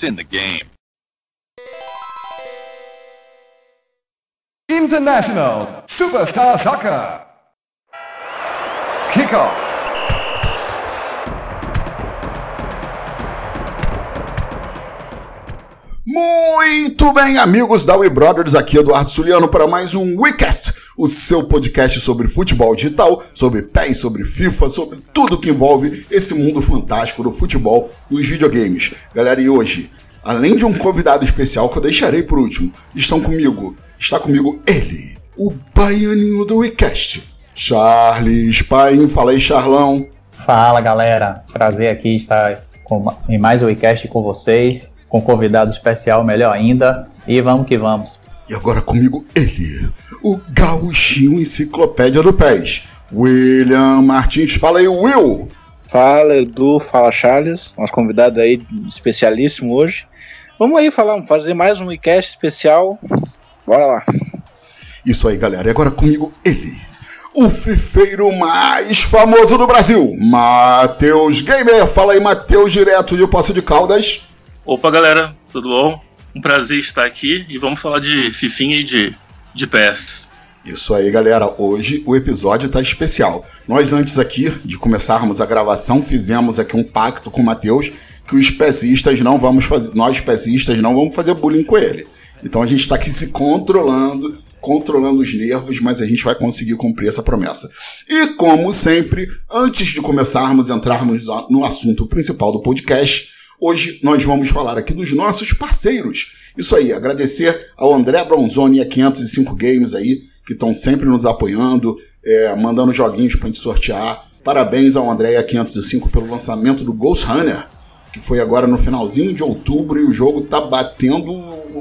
It's in the game. International Superstar Soccer. Kickoff. Muito bem, amigos da We Brothers, aqui Eduardo Suliano para mais um WeCast, o seu podcast sobre futebol digital, sobre PES, sobre FIFA, sobre tudo que envolve esse mundo fantástico do futebol e os videogames. Galera, e hoje, além de um convidado especial que eu deixarei por último, estão comigo, está comigo ele, o baianinho do WeCast, Charles Paim. Fala aí, Charlão. Fala, galera. Prazer aqui estar com, em mais um WeCast com vocês com convidado especial, melhor ainda. E vamos que vamos. E agora comigo ele, o gauchinho enciclopédia do pés, William Martins. Fala aí, Will! Fala, Edu, fala, Charles. Nosso convidado aí especialíssimo hoje. Vamos aí falar, fazer mais um WeCast especial. Bora lá. Isso aí, galera. E agora comigo ele, o fifeiro mais famoso do Brasil, Matheus Gamer. Fala aí, Matheus, direto de Poço de Caldas. Opa, galera, tudo bom? Um prazer estar aqui e vamos falar de Fifinha e de, de PS. Isso aí, galera. Hoje o episódio está especial. Nós, antes aqui de começarmos a gravação, fizemos aqui um pacto com o Matheus que os pesistas não vamos fazer, nós pesistas não vamos fazer bullying com ele. Então a gente está aqui se controlando, controlando os nervos, mas a gente vai conseguir cumprir essa promessa. E como sempre, antes de começarmos entrarmos no assunto principal do podcast, Hoje nós vamos falar aqui dos nossos parceiros. Isso aí, agradecer ao André Bronzoni e a 505 Games aí, que estão sempre nos apoiando, é, mandando joguinhos pra gente sortear. Parabéns ao André e a 505 pelo lançamento do Ghost Runner, que foi agora no finalzinho de outubro e o jogo tá batendo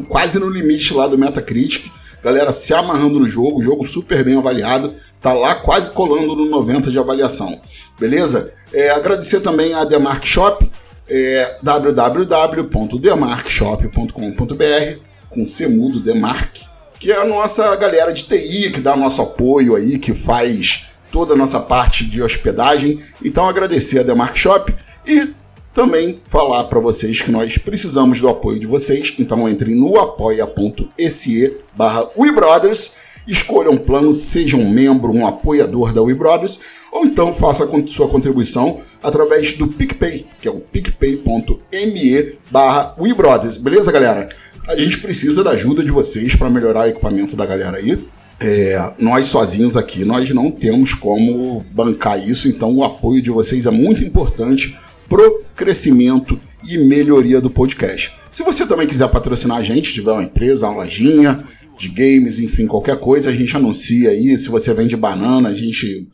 quase no limite lá do Metacritic. Galera se amarrando no jogo, jogo super bem avaliado, tá lá quase colando no 90 de avaliação. Beleza? É, agradecer também a Demark Shop, é www.demarkshop.com.br com C mudo Demark, que é a nossa galera de TI que dá nosso apoio aí, que faz toda a nossa parte de hospedagem. Então agradecer a Demark Shop e também falar para vocês que nós precisamos do apoio de vocês. Então entrem no apoia.se barra WeBrothers, escolha um plano, seja um membro, um apoiador da WeBrothers, ou então faça sua contribuição através do PicPay, que é o picpay.me barra WeBrothers. Beleza, galera? A gente precisa da ajuda de vocês para melhorar o equipamento da galera aí. É, nós sozinhos aqui, nós não temos como bancar isso, então o apoio de vocês é muito importante pro crescimento e melhoria do podcast. Se você também quiser patrocinar a gente, tiver uma empresa, uma lojinha de games, enfim, qualquer coisa, a gente anuncia aí. Se você vende banana, a gente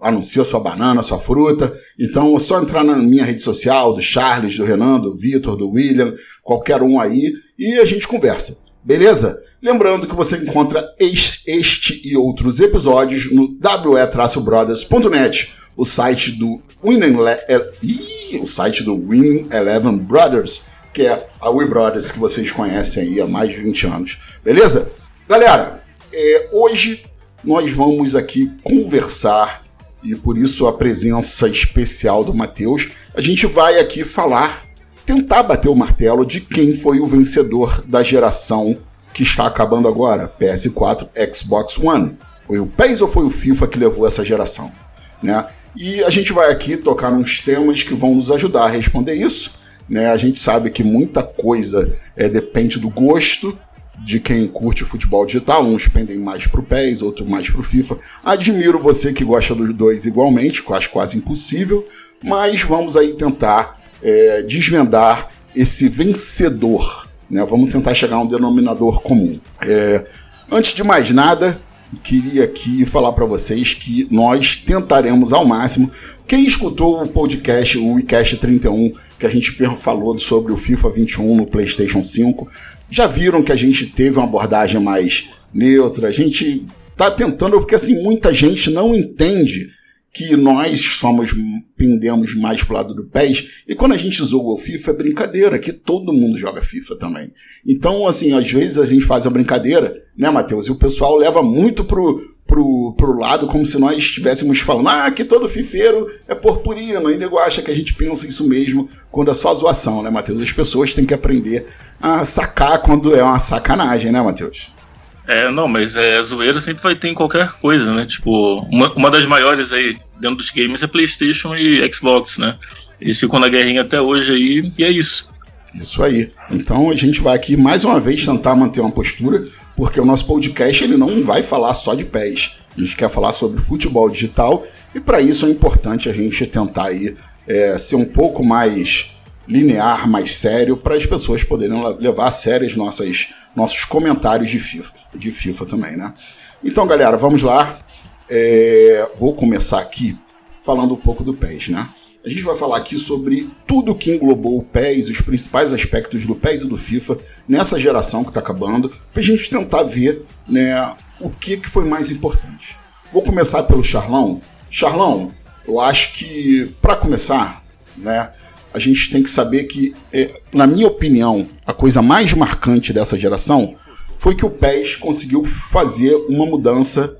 anuncia sua banana, sua fruta. Então é só entrar na minha rede social, do Charles, do Renan, do Vitor, do William, qualquer um aí, e a gente conversa. Beleza? Lembrando que você encontra este e outros episódios no we-brothers.net, o site do Winning o site do Winning Eleven Brothers, que é a We Brothers que vocês conhecem aí há mais de 20 anos. Beleza? Galera, é, hoje nós vamos aqui conversar e por isso a presença especial do Matheus. A gente vai aqui falar, tentar bater o martelo de quem foi o vencedor da geração que está acabando agora, PS4, Xbox One. Foi o PES ou foi o FIFA que levou essa geração? Né? E a gente vai aqui tocar uns temas que vão nos ajudar a responder isso. Né? A gente sabe que muita coisa é, depende do gosto de quem curte futebol digital, uns pendem mais pro PES, outros mais pro FIFA. Admiro você que gosta dos dois igualmente, que acho quase impossível, mas vamos aí tentar é, desvendar esse vencedor, né? Vamos tentar chegar a um denominador comum. É, antes de mais nada, queria aqui falar para vocês que nós tentaremos ao máximo. Quem escutou o podcast, o WeCast 31, que a gente falou sobre o FIFA 21 no PlayStation 5, já viram que a gente teve uma abordagem mais neutra, a gente tá tentando, porque assim, muita gente não entende que nós somos pendemos mais pro lado do PES, e quando a gente zoa o FIFA é brincadeira, que todo mundo joga FIFA também. Então, assim, às vezes a gente faz a brincadeira, né, Matheus? E o pessoal leva muito pro, pro, pro lado como se nós estivéssemos falando, ah, que todo fifeiro é purpurino, e nego acha que a gente pensa isso mesmo quando é só zoação, né, Matheus? As pessoas têm que aprender a sacar quando é uma sacanagem, né, Matheus? É, não, mas é, zoeira sempre vai ter em qualquer coisa, né? Tipo, uma, uma das maiores aí dentro dos games é PlayStation e Xbox, né? Eles ficam na guerrinha até hoje aí e é isso. Isso aí. Então a gente vai aqui mais uma vez tentar manter uma postura, porque o nosso podcast ele não vai falar só de pés. A gente quer falar sobre futebol digital e para isso é importante a gente tentar aí é, ser um pouco mais linear, mais sério, para as pessoas poderem levar a sério as nossas nossos comentários de FIFA, de FIFA também, né? Então, galera, vamos lá. É, vou começar aqui falando um pouco do PES, né? A gente vai falar aqui sobre tudo que englobou o PES, os principais aspectos do PES e do FIFA nessa geração que está acabando, para a gente tentar ver né, o que, que foi mais importante. Vou começar pelo Charlão. Charlão, eu acho que, para começar, né, a gente tem que saber que, é, na minha opinião, a coisa mais marcante dessa geração foi que o PES conseguiu fazer uma mudança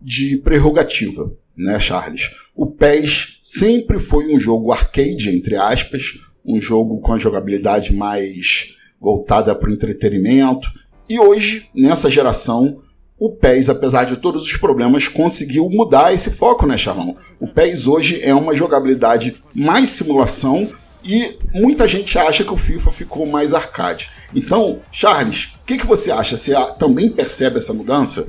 de prerrogativa, né, Charles? O PES sempre foi um jogo arcade, entre aspas, um jogo com a jogabilidade mais voltada para o entretenimento. E hoje, nessa geração, o PES, apesar de todos os problemas, conseguiu mudar esse foco, né, Charlão? O PES hoje é uma jogabilidade mais simulação e muita gente acha que o FIFA ficou mais arcade. Então, Charles, o que, que você acha? Você também percebe essa mudança?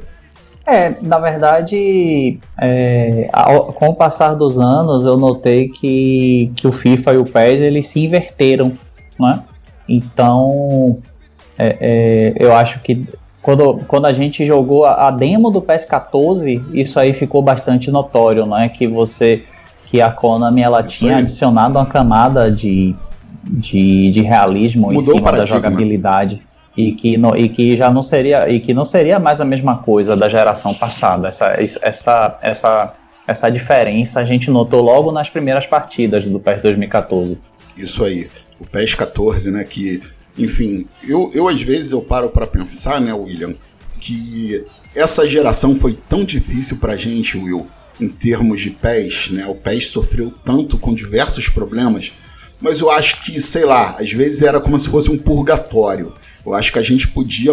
É, na verdade, é, ao, com o passar dos anos, eu notei que, que o FIFA e o PES eles se inverteram, né? Então, é, é, eu acho que quando, quando a gente jogou a, a, demo do PES 14, isso aí ficou bastante notório, né? Que você que a Konami ela tinha adicionado uma camada de, de, de realismo Mudou em cima da jogabilidade e que, no, e que já não seria e que não seria mais a mesma coisa da geração passada. Essa, essa, essa, essa diferença a gente notou logo nas primeiras partidas do PES 2014. Isso aí, o PES 14, né? Que, enfim, eu, eu às vezes eu paro para pensar, né, William, que essa geração foi tão difícil pra gente, Will em termos de pés, né? O pés sofreu tanto com diversos problemas, mas eu acho que, sei lá, às vezes era como se fosse um purgatório. Eu acho que a gente podia,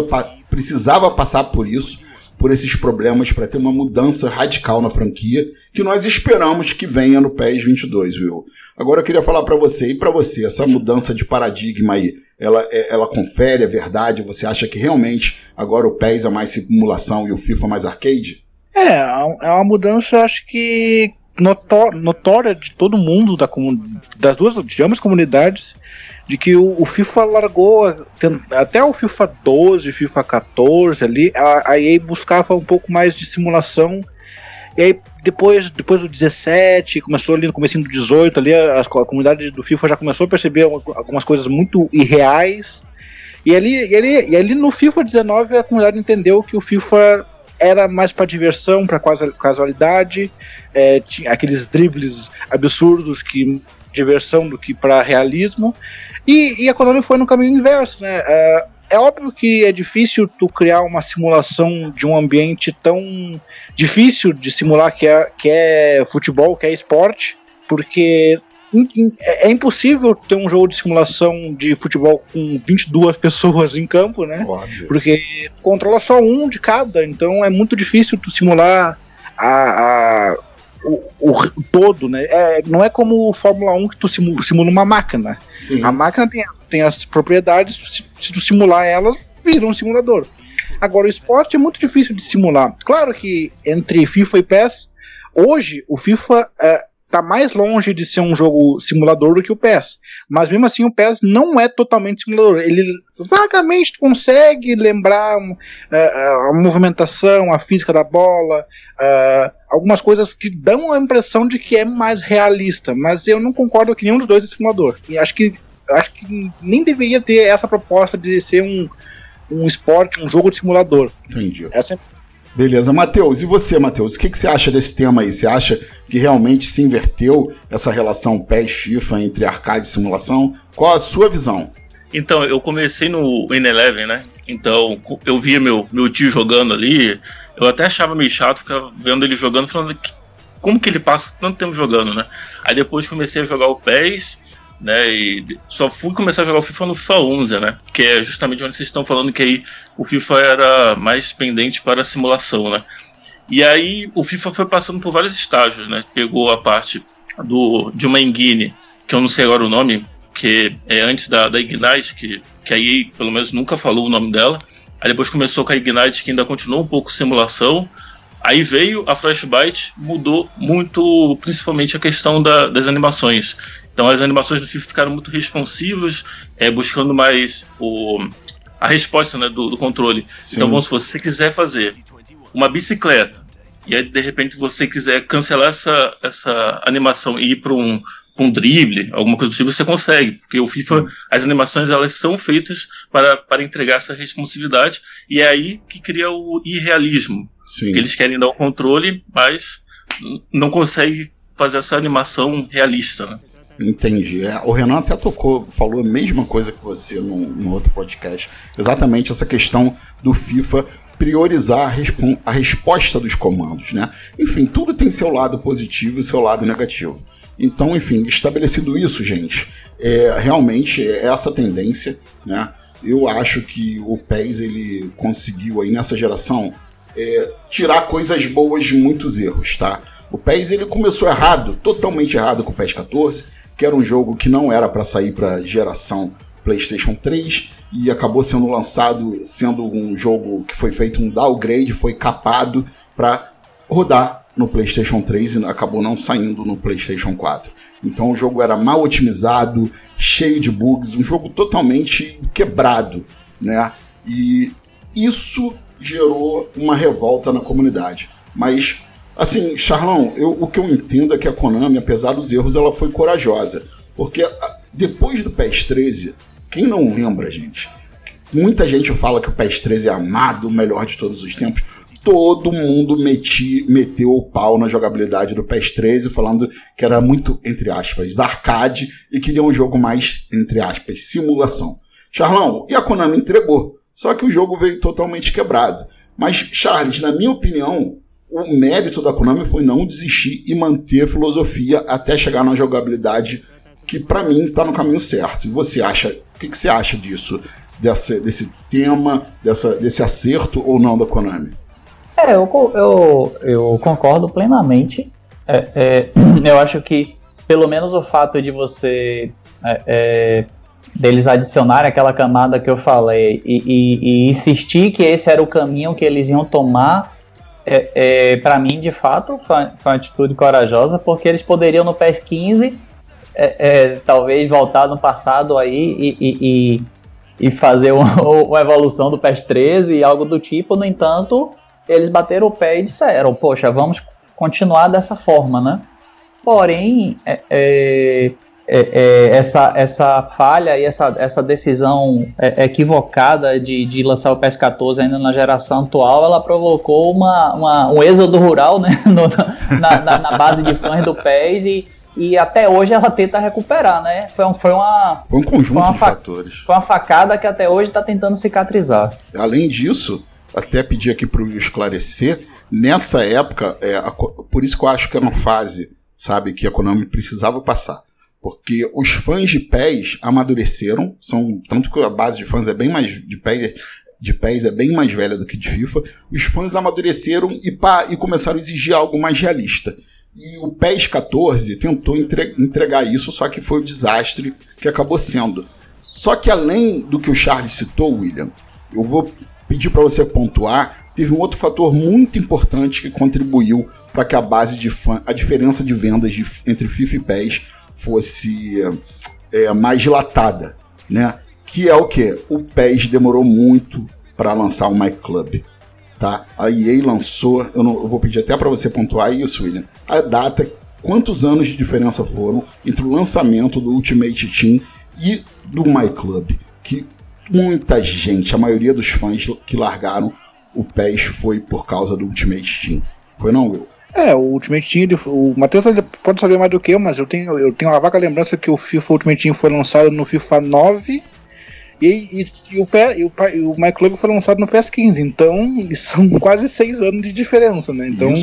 precisava passar por isso, por esses problemas, para ter uma mudança radical na franquia, que nós esperamos que venha no PES 22, Will. Agora eu queria falar para você e para você, essa mudança de paradigma aí, ela, é, ela confere a verdade? Você acha que realmente agora o PES é mais simulação e o FIFA mais arcade? É, é uma mudança, acho que notória de todo mundo, da das duas, de ambas comunidades, de que o, o, FIFA largou até o FIFA 12, FIFA 14 ali, a, a EA buscava um pouco mais de simulação. E aí depois, depois do 17, começou ali no começo do 18 ali, a, a comunidade do FIFA já começou a perceber algumas coisas muito irreais. E ali, e ali, e ali no FIFA 19 a comunidade entendeu que o FIFA era mais para diversão, para casualidade, é, tinha aqueles dribles absurdos que diversão do que para realismo. E, e, a Konami foi no caminho inverso, né? É, é, óbvio que é difícil tu criar uma simulação de um ambiente tão difícil de simular que é, que é futebol, que é esporte, porque é, é impossível ter um jogo de simulação de futebol com 22 pessoas em campo, né? Óbvio. Porque controla só um de cada, então é muito difícil tu simular a, a o, o, todo, né? É, não é como o Fórmula 1 que tu simula, simula uma máquina. Sim. A máquina tem, tem as propriedades, se, se tu simular elas, vira um simulador. Agora, o esporte é muito difícil de simular. Claro que entre FIFA e PES, hoje o FIFA é, tá mais longe de ser um jogo simulador do que o PES. Mas mesmo assim o PES não é totalmente simulador. Ele vagamente consegue lembrar uh, a movimentação, a física da bola, uh, algumas coisas que dão a impressão de que é mais realista. Mas eu não concordo que nenhum dos dois é simulador. E acho que acho que nem deveria ter essa proposta de ser um, um esporte, um jogo de simulador. Entendi. Essa, Beleza, Matheus, e você, Matheus? O que, que você acha desse tema aí? Você acha que realmente se inverteu essa relação PES-FIFA entre arcade e simulação? Qual a sua visão? Então, eu comecei no N11, né? Então, eu via meu, meu tio jogando ali, eu até achava meio chato ficar vendo ele jogando, falando que, como que ele passa tanto tempo jogando, né? Aí depois comecei a jogar o PES, né? E só fui começar a jogar o FIFA no FIFA 11, né? Que é justamente onde vocês estão falando que aí o FIFA era mais pendente para a simulação, né? E aí o FIFA foi passando por vários estágios, né? Pegou a parte do de uma engine, que eu não sei agora o nome, que é antes da, da Ignite, que, que aí pelo menos nunca falou o nome dela. Aí depois começou com a Ignite, que ainda continuou um pouco simulação. Aí veio a Frostbite, mudou muito, principalmente a questão da, das animações. Então as animações do FIFA ficaram muito responsivas, é, buscando mais o, a resposta né, do, do controle. Sim. Então vamos supor, se você quiser fazer uma bicicleta, e aí de repente você quiser cancelar essa, essa animação e ir para um, um drible, alguma coisa do tipo, você consegue, porque o FIFA, Sim. as animações elas são feitas para, para entregar essa responsividade e é aí que cria o irrealismo. Sim. Eles querem dar o controle, mas não conseguem fazer essa animação realista, né? Entendi. É, o Renan até tocou, falou a mesma coisa que você no, outro podcast. Exatamente essa questão do FIFA priorizar a, a, resposta dos comandos, né? Enfim, tudo tem seu lado positivo e seu lado negativo. Então, enfim, estabelecido isso, gente, é, realmente é essa tendência, né? Eu acho que o PES ele conseguiu aí nessa geração é, tirar coisas boas de muitos erros, tá? O PES ele começou errado, totalmente errado com o PES 14, que era um jogo que não era para sair para geração PlayStation 3 e acabou sendo lançado sendo um jogo que foi feito um downgrade, foi capado para rodar no PlayStation 3 e acabou não saindo no PlayStation 4. Então o jogo era mal otimizado, cheio de bugs, um jogo totalmente quebrado, né? E isso gerou uma revolta na comunidade. Mas assim, Charlão, eu, o que eu entendo é que a Konami, apesar dos erros, ela foi corajosa, porque depois do PES 13, quem não lembra, gente? Muita gente fala que o PES 13 é amado, o melhor de todos os tempos todo mundo meti, meteu o pau na jogabilidade do PES 13, falando que era muito, entre aspas, arcade e queria um jogo mais, entre aspas, simulação. Charlão, e a Konami entregou. Só que o jogo veio totalmente quebrado. Mas, Charles, na minha opinião, o mérito da Konami foi não desistir e manter a filosofia até chegar na jogabilidade que, para mim, está no caminho certo. E você acha, o que, que você acha disso? Desse, tema, dessa, desse acerto ou não da Konami? É, eu, eu, eu concordo plenamente. É, é, eu acho que, pelo menos o fato de você. É, é, deles adicionarem aquela camada que eu falei e, e, e, insistir que esse era o caminho que eles iam tomar, é, é para mim, de fato, foi, foi, uma atitude corajosa, porque eles poderiam no PES 15 talvez voltar no passado aí e, e, e fazer uma, uma, evolução do PES 13 e algo do tipo. No entanto, eles bateram o pé e disseram, poxa, vamos continuar dessa forma, né? Porém, é, é, essa, essa falha e essa, essa decisão é, equivocada de, de lançar o PS14 ainda na geração atual, ela provocou uma, uma um êxodo rural né? No, na, na, na, base de fãs do PES e, e até hoje ela tenta recuperar, né? Foi, um, foi uma. Foi um conjunto foi de fatores. Foi uma facada que até hoje está tentando cicatrizar. Além disso, até pedir aqui para o esclarecer, nessa época, é, a, por isso que eu acho que é uma fase, sabe, que a Konami precisava passar. Porque os fãs de pés amadureceram, são tanto que a base de fãs é bem mais de pés, de pés é bem mais velha do que de FIFA. Os fãs amadureceram e, pá, e começaram a exigir algo mais realista. E o PES 14 tentou entre, entregar isso, só que foi o desastre que acabou sendo. Só que além do que o Charles citou, William, eu vou pedir para você pontuar, teve um outro fator muito importante que contribuiu para que a base de fã, a diferença de vendas de, entre FIFA e PES fosse é, mais dilatada, né? Que é o que? O PES demorou muito para lançar o My Club, tá? A EA lançou, eu, não, eu vou pedir até para você pontuar isso, William, a data, quantos anos de diferença foram entre o lançamento do Ultimate Team e do My Club, que muita gente, a maioria dos fãs que largaram o PES foi por causa do Ultimate Team. Foi não, Will? É, o Ultimate Team, ele- o Matheus pode saber mais do que eu, mas eu tenho, eu tenho uma vaga lembrança que o FIFA Ultimate Team foi lançado no FIFA 9 e, e, e o, P, e, o, e o My Club foi lançado no PS 15, então são quase seis anos de diferença, né? Então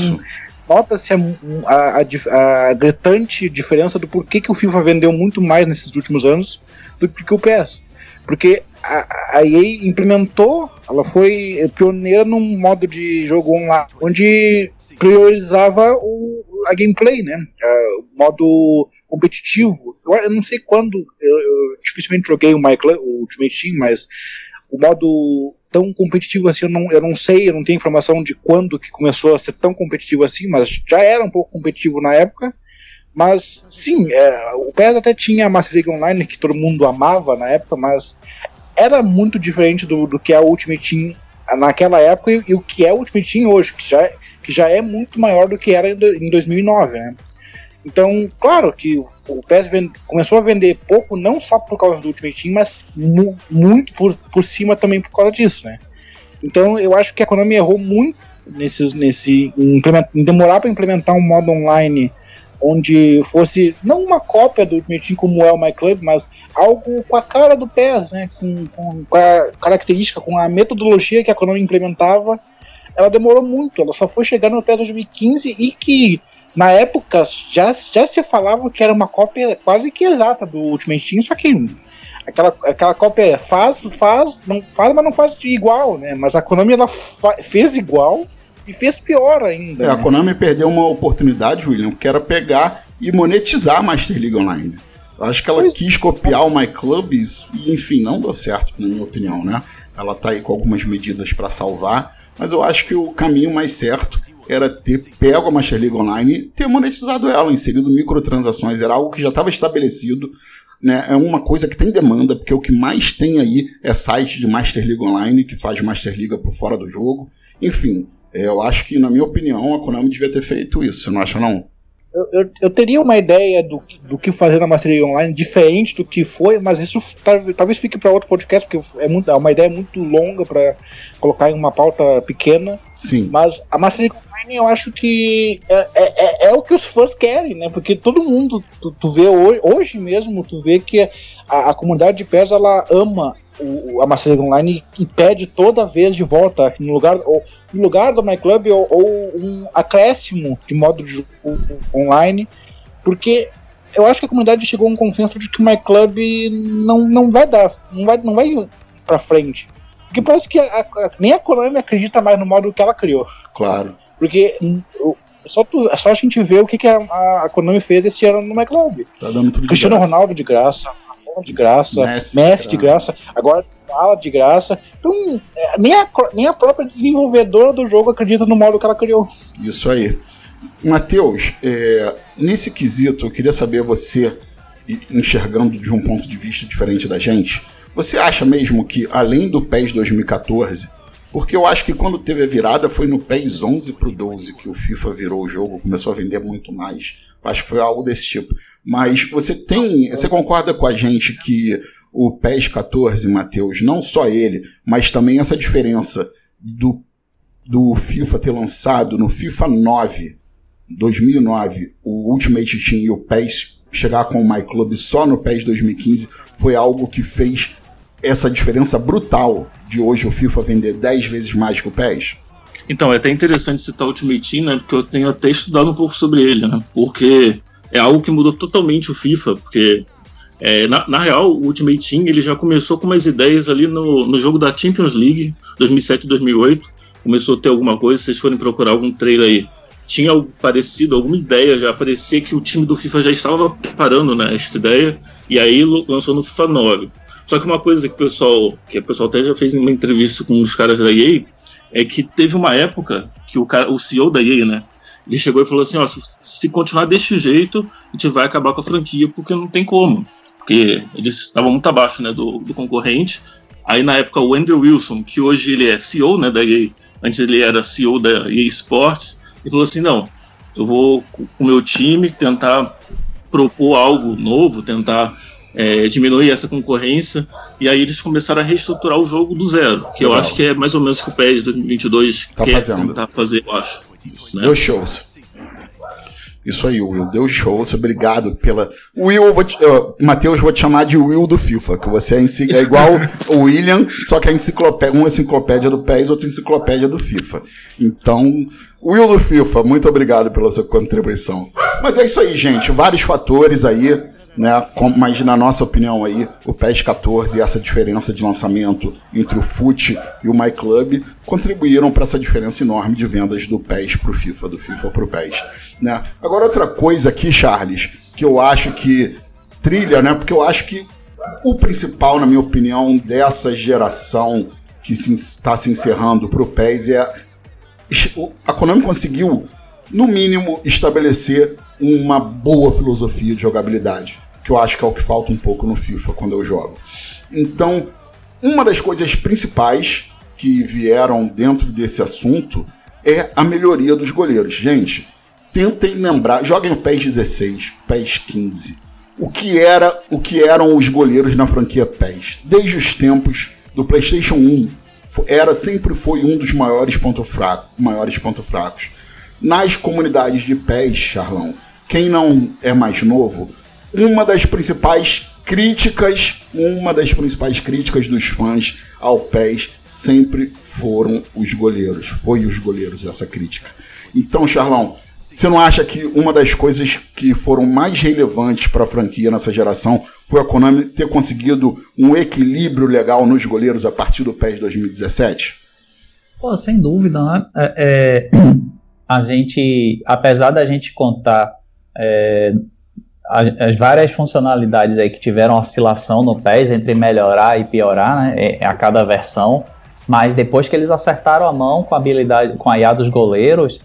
nota-se a, a, a a gritante diferença do porquê que o FIFA vendeu muito mais nesses últimos anos do que o PS. Porque a, a EA implementou, ela foi pioneira num modo de jogo online, onde priorizava o, a gameplay, né? Ah, O modo competitivo. Eu, eu não sei quando, eu, eu dificilmente joguei o, Club, o Ultimate Team, mas o modo tão competitivo assim, eu não, eu não sei, eu não tenho informação de quando que começou a ser tão competitivo assim, mas já era um pouco competitivo na época. Mas sim, é, o PES até tinha a Master League Online, que todo mundo amava na época, mas era muito diferente do, do que é o Ultimate Team naquela época e, e o que é o Ultimate Team hoje, que já, que já é muito maior do que era em, do- em 2009, né? Então, claro que o, PES começou a vender pouco, não só por causa do Ultimate Team, mas mu- muito por, por cima também por causa disso, né? Então, eu acho que a Konami errou muito nesse, implement- em demorar para implementar um modo online onde fosse não uma cópia do Ultimate Team como é o My Club, mas algo com a cara do PES, né? Com, com, com a característica, com a metodologia que a Konami implementava. Ela demorou muito, ela só foi chegar no PES 2015 e que na época já, já se falava que era uma cópia quase que exata do Ultimate Team, só que aquela, aquela cópia faz, faz, não faz, mas não faz de igual, né? Mas a Konami ela fez igual e fez pior ainda. É, a né? Konami perdeu uma oportunidade, William, que era pegar e monetizar a Master League Online. Eu acho que ela Pois- quis copiar o My Clubs e, enfim, não deu certo, na minha opinião, né? Ela tá aí com algumas medidas para salvar, mas eu acho que o caminho mais certo era ter pego a Master League Online ter monetizado ela, inserido microtransações, era algo que já estava estabelecido, né? É uma coisa que tem demanda, porque o que mais tem aí é site de Master League Online, que faz Master League por fora do jogo. Enfim, é, eu acho que, na minha opinião, a Konami devia ter feito isso, você não acha não? Eu, eu, eu teria uma ideia do, do que fazer na Master League Online diferente do que foi, mas isso tal- talvez fique para outro podcast, porque é, muito, é uma ideia muito longa para colocar em uma pauta pequena. Sim. Mas a Master League Online eu acho que é, é, é- é o que os fãs querem, né? Porque todo mundo, tu, tu vê hoje, hoje mesmo, tu vê que a, a comunidade de PES ela ama o, a Master Online e pede toda vez de volta no lugar, ou, no lugar do My Club ou, ou um acréscimo de modo de jogo online, porque eu acho que a comunidade chegou a um consenso de que o My Club não, não vai dar, não vai, não vai pra frente. Porque parece que a- a- nem a Konami acredita mais no modo que ela criou. Claro. Porque hum, só, tu, é só a gente ver o que, que a, a- Konami fez esse ano no My Club. Tá dando tudo de Cristiano graça. Ronaldo de graça, De graça, Messi Messi, de graça, agora fala de graça. Então, é, nem a, nem a própria desenvolvedora do jogo acredita no modo que ela criou. Isso aí. Matheus, é, nesse quesito, eu queria saber você, enxergando de um ponto de vista diferente da gente, você acha mesmo que, além do PES 2014, porque eu acho que quando teve a virada foi no PES 11 pro 12 que o FIFA virou o jogo, começou a vender muito mais. Eu acho que foi algo desse tipo. Mas você tem, você concorda com a gente que o PES 14, Matheus, não só ele, mas também essa diferença do do FIFA ter lançado no FIFA 9, 2009, o Ultimate Team e o PES chegar com o My Club só no PES 2015 foi algo que fez essa diferença brutal de hoje o FIFA vender 10 vezes mais que o PES? Então, é até interessante citar o Ultimate Team, né? Porque eu tenho até estudado um pouco sobre ele, né? Porque é algo que mudou totalmente o FIFA, porque é, na, na real, o Ultimate Team ele já começou com umas ideias ali no, no jogo da Champions League 2007-2008. Começou a ter alguma coisa, se vocês forem procurar algum trailer aí, tinha algo parecido, alguma ideia, já parecia que o time do FIFA já estava preparando né, esta ideia, e aí lançou no FIFA 9. Só que uma coisa que o pessoal, que o pessoal até já fez em uma entrevista com os caras da EA, é que teve uma época que o, cara, o CEO da EA, né, ele chegou e falou assim, ó, se, se continuar deste jeito, a gente vai acabar com a franquia, porque não tem como. Porque eles estavam muito abaixo né, do, do concorrente. Aí na época o Andrew Wilson, que hoje ele é CEO né, da EA, antes ele era CEO da EA Sports, ele falou assim, não, eu vou com o meu time tentar propor algo novo, tentar é, diminuir essa concorrência, e aí eles começaram a reestruturar o jogo do zero, que Legal. eu acho que é mais ou menos o que o PES 2022 tá quer fazendo. tentar fazer, eu acho. Né? Deu shows. Isso aí, Will, deu show. Obrigado pela. Will, vou te... uh, Matheus, vou te chamar de Will do FIFA, que você é, enci... é igual o William, só que é enciclopédia, uma enciclopédia do PES, outra enciclopédia do FIFA. Então, Will do FIFA, muito obrigado pela sua contribuição. Mas é isso aí, gente. Vários fatores aí né? Mas na nossa opinião aí, o PES 14 e essa diferença de lançamento entre o FUT e o MyClub contribuíram para essa diferença enorme de vendas do PES para o FIFA, do FIFA para o PES. Né? Agora outra coisa aqui, Charles, que eu acho que trilha, né? Porque eu acho que o principal, na minha opinião, dessa geração que está se, se encerrando para o PES é a Konami conseguiu, no mínimo, estabelecer uma boa filosofia de jogabilidade que eu acho que é o que falta um pouco no FIFA quando eu jogo. Então, uma das coisas principais que vieram dentro desse assunto é a melhoria dos goleiros. Gente, tentem lembrar, joguem o PES 16, PES 15. O que era, o que eram os goleiros na franquia PES? Desde os tempos do PlayStation 1, era sempre foi um dos maiores pontos fracos, maiores pontos fracos. Nas comunidades de PES, Charlão, quem não é mais novo, uma das principais críticas, uma das principais críticas dos fãs ao PES sempre foram os goleiros. Foi os goleiros essa crítica. Então, Charlão, você não acha que uma das coisas que foram mais relevantes para a franquia nessa geração foi a Konami ter conseguido um equilíbrio legal nos goleiros a partir do PES 2017? Pô, sem dúvida, né? É, é, a gente, apesar da gente contar é, as várias funcionalidades aí que tiveram oscilação no PES entre melhorar e piorar, né, é, a cada versão, mas depois que eles acertaram a mão com a habilidade, com a IA dos goleiros,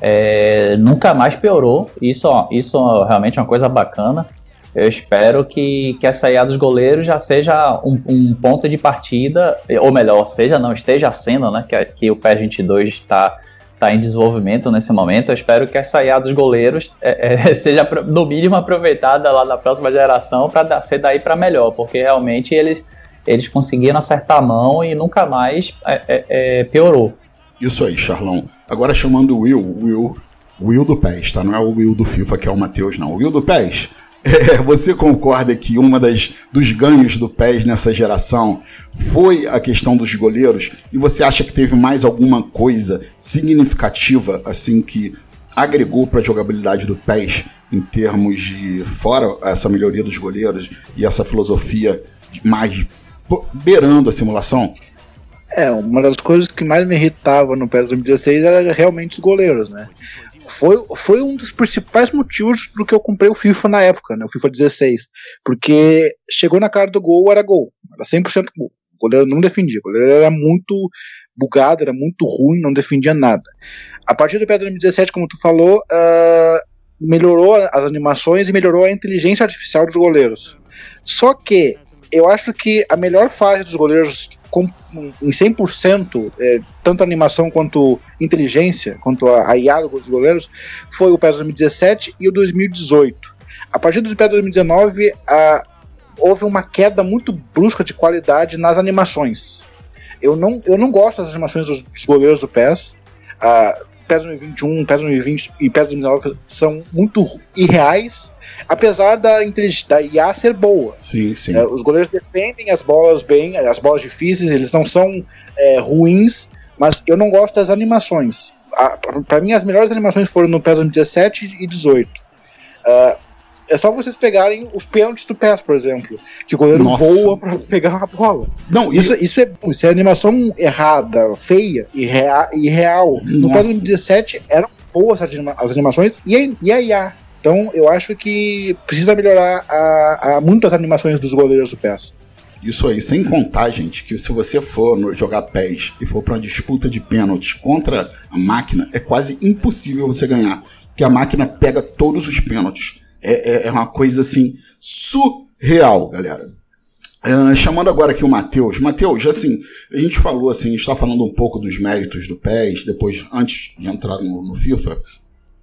é, nunca mais piorou. Isso, isso realmente é uma coisa bacana. Eu espero que, que essa IA dos goleiros já seja um, um ponto de partida, ou melhor, seja, não esteja sendo, né, que, que o PES 22 está está em desenvolvimento nesse momento. Eu espero que essa IA dos goleiros é, é, seja, no mínimo, aproveitada lá na próxima geração para ser daí para melhor, porque realmente eles, eles conseguiram acertar a mão e nunca mais é, é, é piorou. Isso aí, Charlão. Agora chamando o Will, Will, Will do PES, tá? Não é o Will do FIFA que é o Matheus, não. O Will do PES. É, você concorda que uma das dos ganhos do PES nessa geração foi a questão dos goleiros? E você acha que teve mais alguma coisa significativa assim que agregou para a jogabilidade do PES em termos de fora essa melhoria dos goleiros e essa filosofia mais beirando a simulação? É, uma das coisas que mais me irritava no PES 2016 era realmente os goleiros, né? Foi, foi um dos principais motivos do que eu comprei o FIFA na época, né, o FIFA 16. Porque chegou na cara do gol, era gol. Era 100% gol. O goleiro não defendia. O goleiro era muito bugado, era muito ruim, não defendia nada. A partir do PES 2017, como tu falou, uh, melhorou as animações e melhorou a inteligência artificial dos goleiros. Só que eu acho que a melhor fase dos goleiros em 100%, é, tanto animação quanto inteligência, quanto a, a IA dos goleiros, foi o PES 2017 e o 2018. A partir do PES 2019, a, houve uma queda muito brusca de qualidade nas animações. Eu não, eu não gosto das animações dos, dos goleiros do PES. A, PES 2021, PES 2020 e PES 2019 são muito irreais apesar da, da IA ser boa. Sim, sim. É, os goleiros defendem as bolas bem, as bolas difíceis, eles não são é, ruins, mas eu não gosto das animações. Para mim, as melhores animações foram no PES 17 e 18. Uh, ah, é só vocês pegarem os pênaltis do PES, por exemplo. Que o goleiro Nossa. voa pra pegar a bola. Não, isso, e... isso é. Isso é animação errada, feia e, rea, e real. No PES 17 eram boas as animações e a, e a IA então eu acho que precisa melhorar a, a muitas animações dos goleiros do PES. Isso aí, sem contar, gente, que se você for jogar PES e for para uma disputa de pênaltis contra a máquina, é quase impossível você ganhar. Porque a máquina pega todos os pênaltis. É, é, é uma coisa assim surreal, galera. Uh, chamando agora aqui o Matheus. Matheus, assim, a gente falou assim, a gente está falando um pouco dos méritos do PES, depois, antes de entrar no, no FIFA,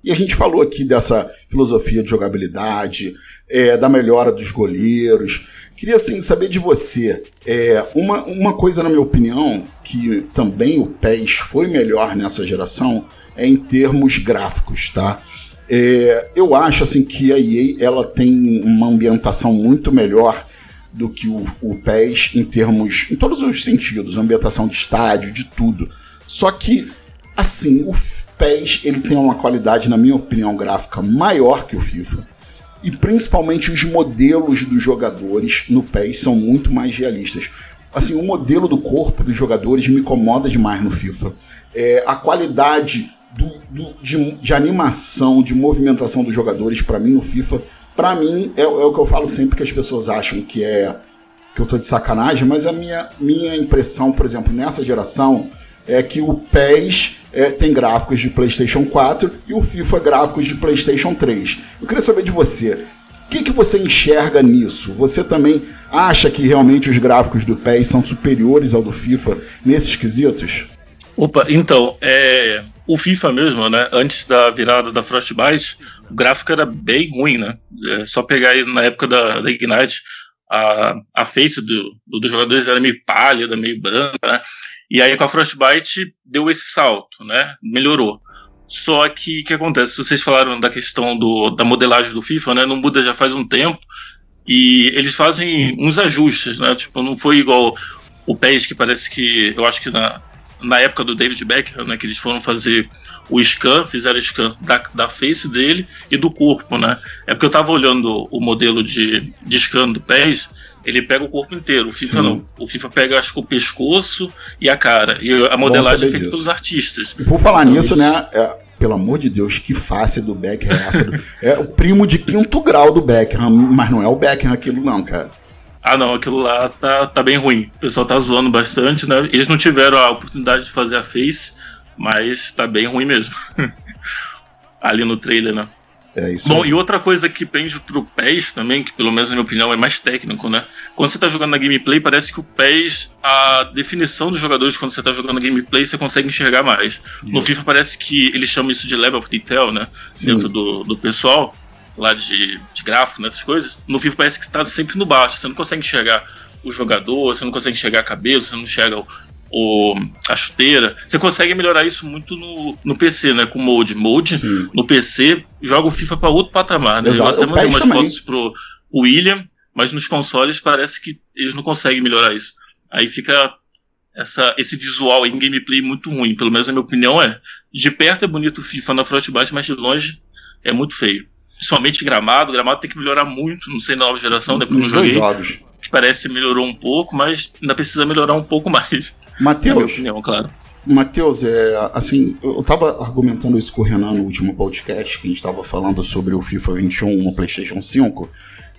E a gente falou aqui dessa filosofia de jogabilidade, é, da melhora dos goleiros. Queria assim, saber de você. É, uma, uma coisa, na minha opinião, que também o PES foi melhor nessa geração é em termos gráficos, tá? É, eu acho assim que a EA ela tem uma ambientação muito melhor do que o, o PES em termos, em todos os sentidos, ambientação de estádio, de tudo. Só que, assim, o PES ele tem uma qualidade, na minha opinião, gráfica maior que o FIFA. E principalmente os modelos dos jogadores no PES são muito mais realistas. Assim, o modelo do corpo dos jogadores me incomoda demais no FIFA. É, a qualidade do, do, de, de, animação, de movimentação dos jogadores, para mim, no FIFA, para mim, é, é, o que eu falo sempre que as pessoas acham que é que eu tô de sacanagem, mas a minha, minha impressão, por exemplo, nessa geração, é que o PES é, tem gráficos de PlayStation 4 e o FIFA gráficos de PlayStation 3. Eu queria saber de você, o que, que você enxerga nisso? Você também acha que realmente os gráficos do PES são superiores ao do FIFA nesses quesitos? Opa, então, é, o FIFA mesmo, né? Antes da virada da Frostbite, o gráfico era bem ruim, né? É só pegar aí na época da, da Ignite, a, a face do, do, dos jogadores era meio pálida, meio branca, né? E aí com a Frostbite deu esse salto, né? Melhorou. Só que o que acontece? Vocês falaram da questão do, da modelagem do FIFA, né? Não muda já faz um tempo. E eles fazem uns ajustes, né? Tipo, não foi igual o PES, que parece que. Eu acho que na, na época do David Beckham, né, que eles foram fazer o scan, fizeram scan da, da face dele e do corpo, né? É porque eu tava olhando o modelo de, de scan do PES, ele pega o corpo inteiro, o FIFA Sim. não. O FIFA pega, acho que o pescoço e a cara. E a modelagem é feita pelos artistas. E por falar então, nisso, né? É, pelo amor de Deus, que face do Beckham é essa? Do, é o primo de quinto grau do Beckham, mas não é o Beckham aquilo não, cara. Ah, não, aquilo lá tá, tá bem ruim. O pessoal tá zoando bastante, né? Eles não tiveram a oportunidade de fazer a face, mas tá bem ruim mesmo. Ali no trailer, né? É isso. Bom, aí. e outra coisa que pende pro PES também, que pelo menos na minha opinião é mais técnico, né? Quando você tá jogando na gameplay, parece que o PES, a definição dos jogadores quando você tá jogando na gameplay, você consegue enxergar mais. Isso. No FIFA parece que eles chamam isso de level of detail, né? Sim. Dentro do, do pessoal lá de, de gráfico, nessas coisas, no FIFA parece que está sempre no baixo. Você não consegue enxergar o jogador, você não consegue enxergar cabelo, você não enxerga o, o, a chuteira. Você consegue melhorar isso muito no, no PC, né? Com mode. Mode Sim. no PC joga o FIFA para outro patamar. Né? Exato. Eu até mandei umas também. fotos pro William, mas nos consoles parece que eles não conseguem melhorar isso. Aí fica essa, esse visual em gameplay muito ruim. Pelo menos a minha opinião é. De perto é bonito o FIFA na Frostbite, mas de longe é muito feio principalmente gramado. gramado tem que melhorar muito, não sei na nova geração, depois não joguei. Jogos. Que parece que melhorou um pouco, mas ainda precisa melhorar um pouco mais. Matheus. Na minha opinião, claro. Matheus, é, assim, eu tava argumentando isso com o Renan no último podcast, que a gente tava falando sobre o FIFA 21 no PlayStation 5.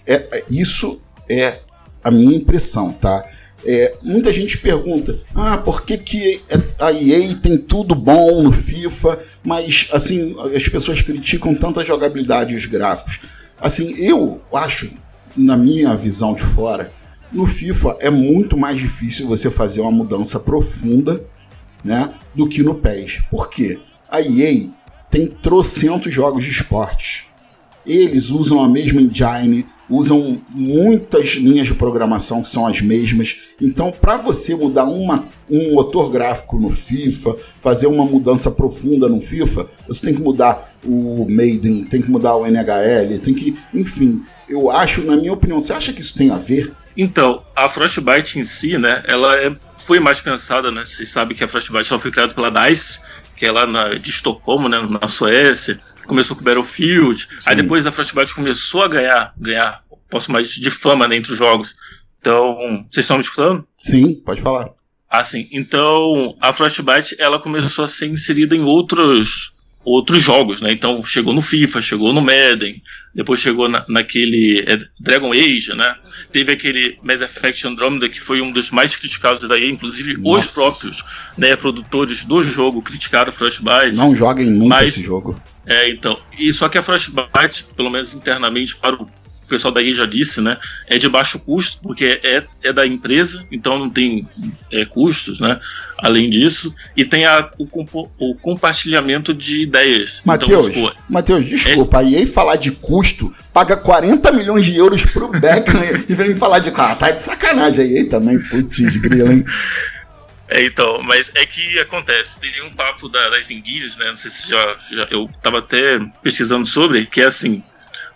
É, é, isso é a minha impressão, tá? É, muita gente pergunta: ah, por que, que a EA tem tudo bom no FIFA, mas assim as pessoas criticam tanto a jogabilidade e os gráficos? Assim, eu acho, na minha visão de fora, no FIFA é muito mais difícil você fazer uma mudança profunda né, do que no PES. Por quê? A EA tem trocentos jogos de esportes. Eles usam a mesma engine, usam muitas linhas de programação que são as mesmas. Então, para você mudar uma, um motor gráfico no FIFA, fazer uma mudança profunda no FIFA, você tem que mudar o Maiden, tem que mudar o NHL, tem que, enfim, eu acho, na minha opinião, você acha que isso tem a ver? Então, a Frostbite em si, né, ela é, foi mais pensada, né, vocês sabem que a Frostbite só foi criada pela DICE, que é lá na, de Estocolmo, né, na Suécia, começou com Battlefield, Sim. aí depois a Frostbite começou a ganhar, ganhar, posso mais, de fama né, entre os jogos. Então, vocês estão me escutando? Sim, pode falar. Ah, sim. Então, a Frostbite, ela começou a ser inserida em outros outros jogos, né? Então chegou no FIFA, chegou no Madden, depois chegou na, naquele é, Dragon Age, né? Teve aquele Mass Effect Andromeda que foi um dos mais criticados daí, inclusive Nossa. os próprios, né, produtores do jogo criticaram Frostbite. Não joguem nunca mas, esse jogo. É, então. E só que a Frostbite, pelo menos internamente para o pessoal daí já disse, né? É de baixo custo, porque é, é da empresa, então não tem é, custos, né? Além disso, e tem a, o, o compartilhamento de ideias. Matheus, então, Matheus, desculpa, esse... a EA falar de custo, paga 40 milhões de euros pro Beckham e vem me falar de. Ah, tá de sacanagem a EA também, putz, grila, hein? É, então, mas é que acontece, teria um papo da, das enguias, né? Não sei se já, já, Eu tava até pesquisando sobre, que é assim.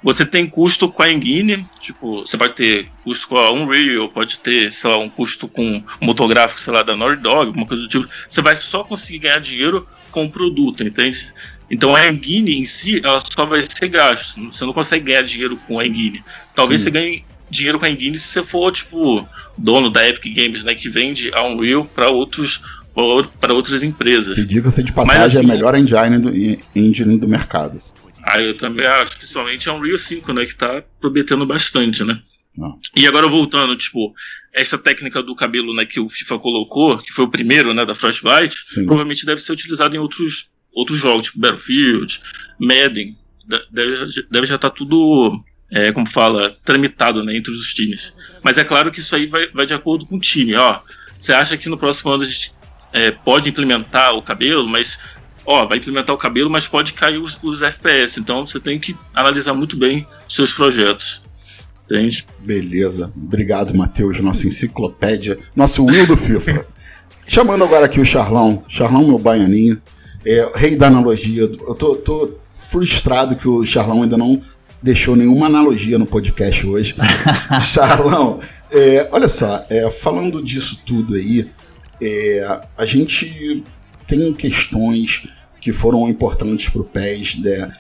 Você tem custo com a Engine, tipo, você pode ter custo com a Unreal, pode ter, sei lá, um custo com um motográfico, sei lá, da Naughty Dog, alguma coisa do tipo. Você vai só conseguir ganhar dinheiro com o produto, entende? Então a Engine em si, ela só vai ser gasto. Você não consegue ganhar dinheiro com a Engine. Talvez Sim. você ganhe dinheiro com a Engine se você for, tipo, dono da Epic Games, né, que vende a Unreal para outros para outras empresas. Que diga-se de passagem, Mas, assim, é a assim, melhor engine do, engine do mercado. Ah, eu também acho, principalmente a Unreal 5, né, que tá prometendo bastante, né. Não. E agora voltando, tipo, essa técnica do cabelo, né, que o FIFA colocou, que foi o primeiro, né, da Frostbite, Sim. provavelmente deve ser utilizado em outros, outros jogos, tipo Battlefield, Madden, deve, deve já estar tá tudo é, como fala, tramitado né, entre os times. Mas é claro que isso aí vai, vai de acordo com o time. Ó, você acha que no próximo ano a gente é, pode implementar o cabelo, mas ó, vai implementar o cabelo, mas pode cair os, os FPS. Então você tem que analisar muito bem seus projetos. Entende? Beleza. Obrigado, Matheus, nossa enciclopédia, nosso Will do FIFA. Chamando agora aqui o Charlão. Charlão, meu baianinho. É, rei da analogia. Eu tô, tô frustrado que o Charlão ainda não deixou nenhuma analogia no podcast hoje. Charlão, é, olha só, é, falando disso tudo aí, é, a gente tem questões que foram importantes para o PES. Né?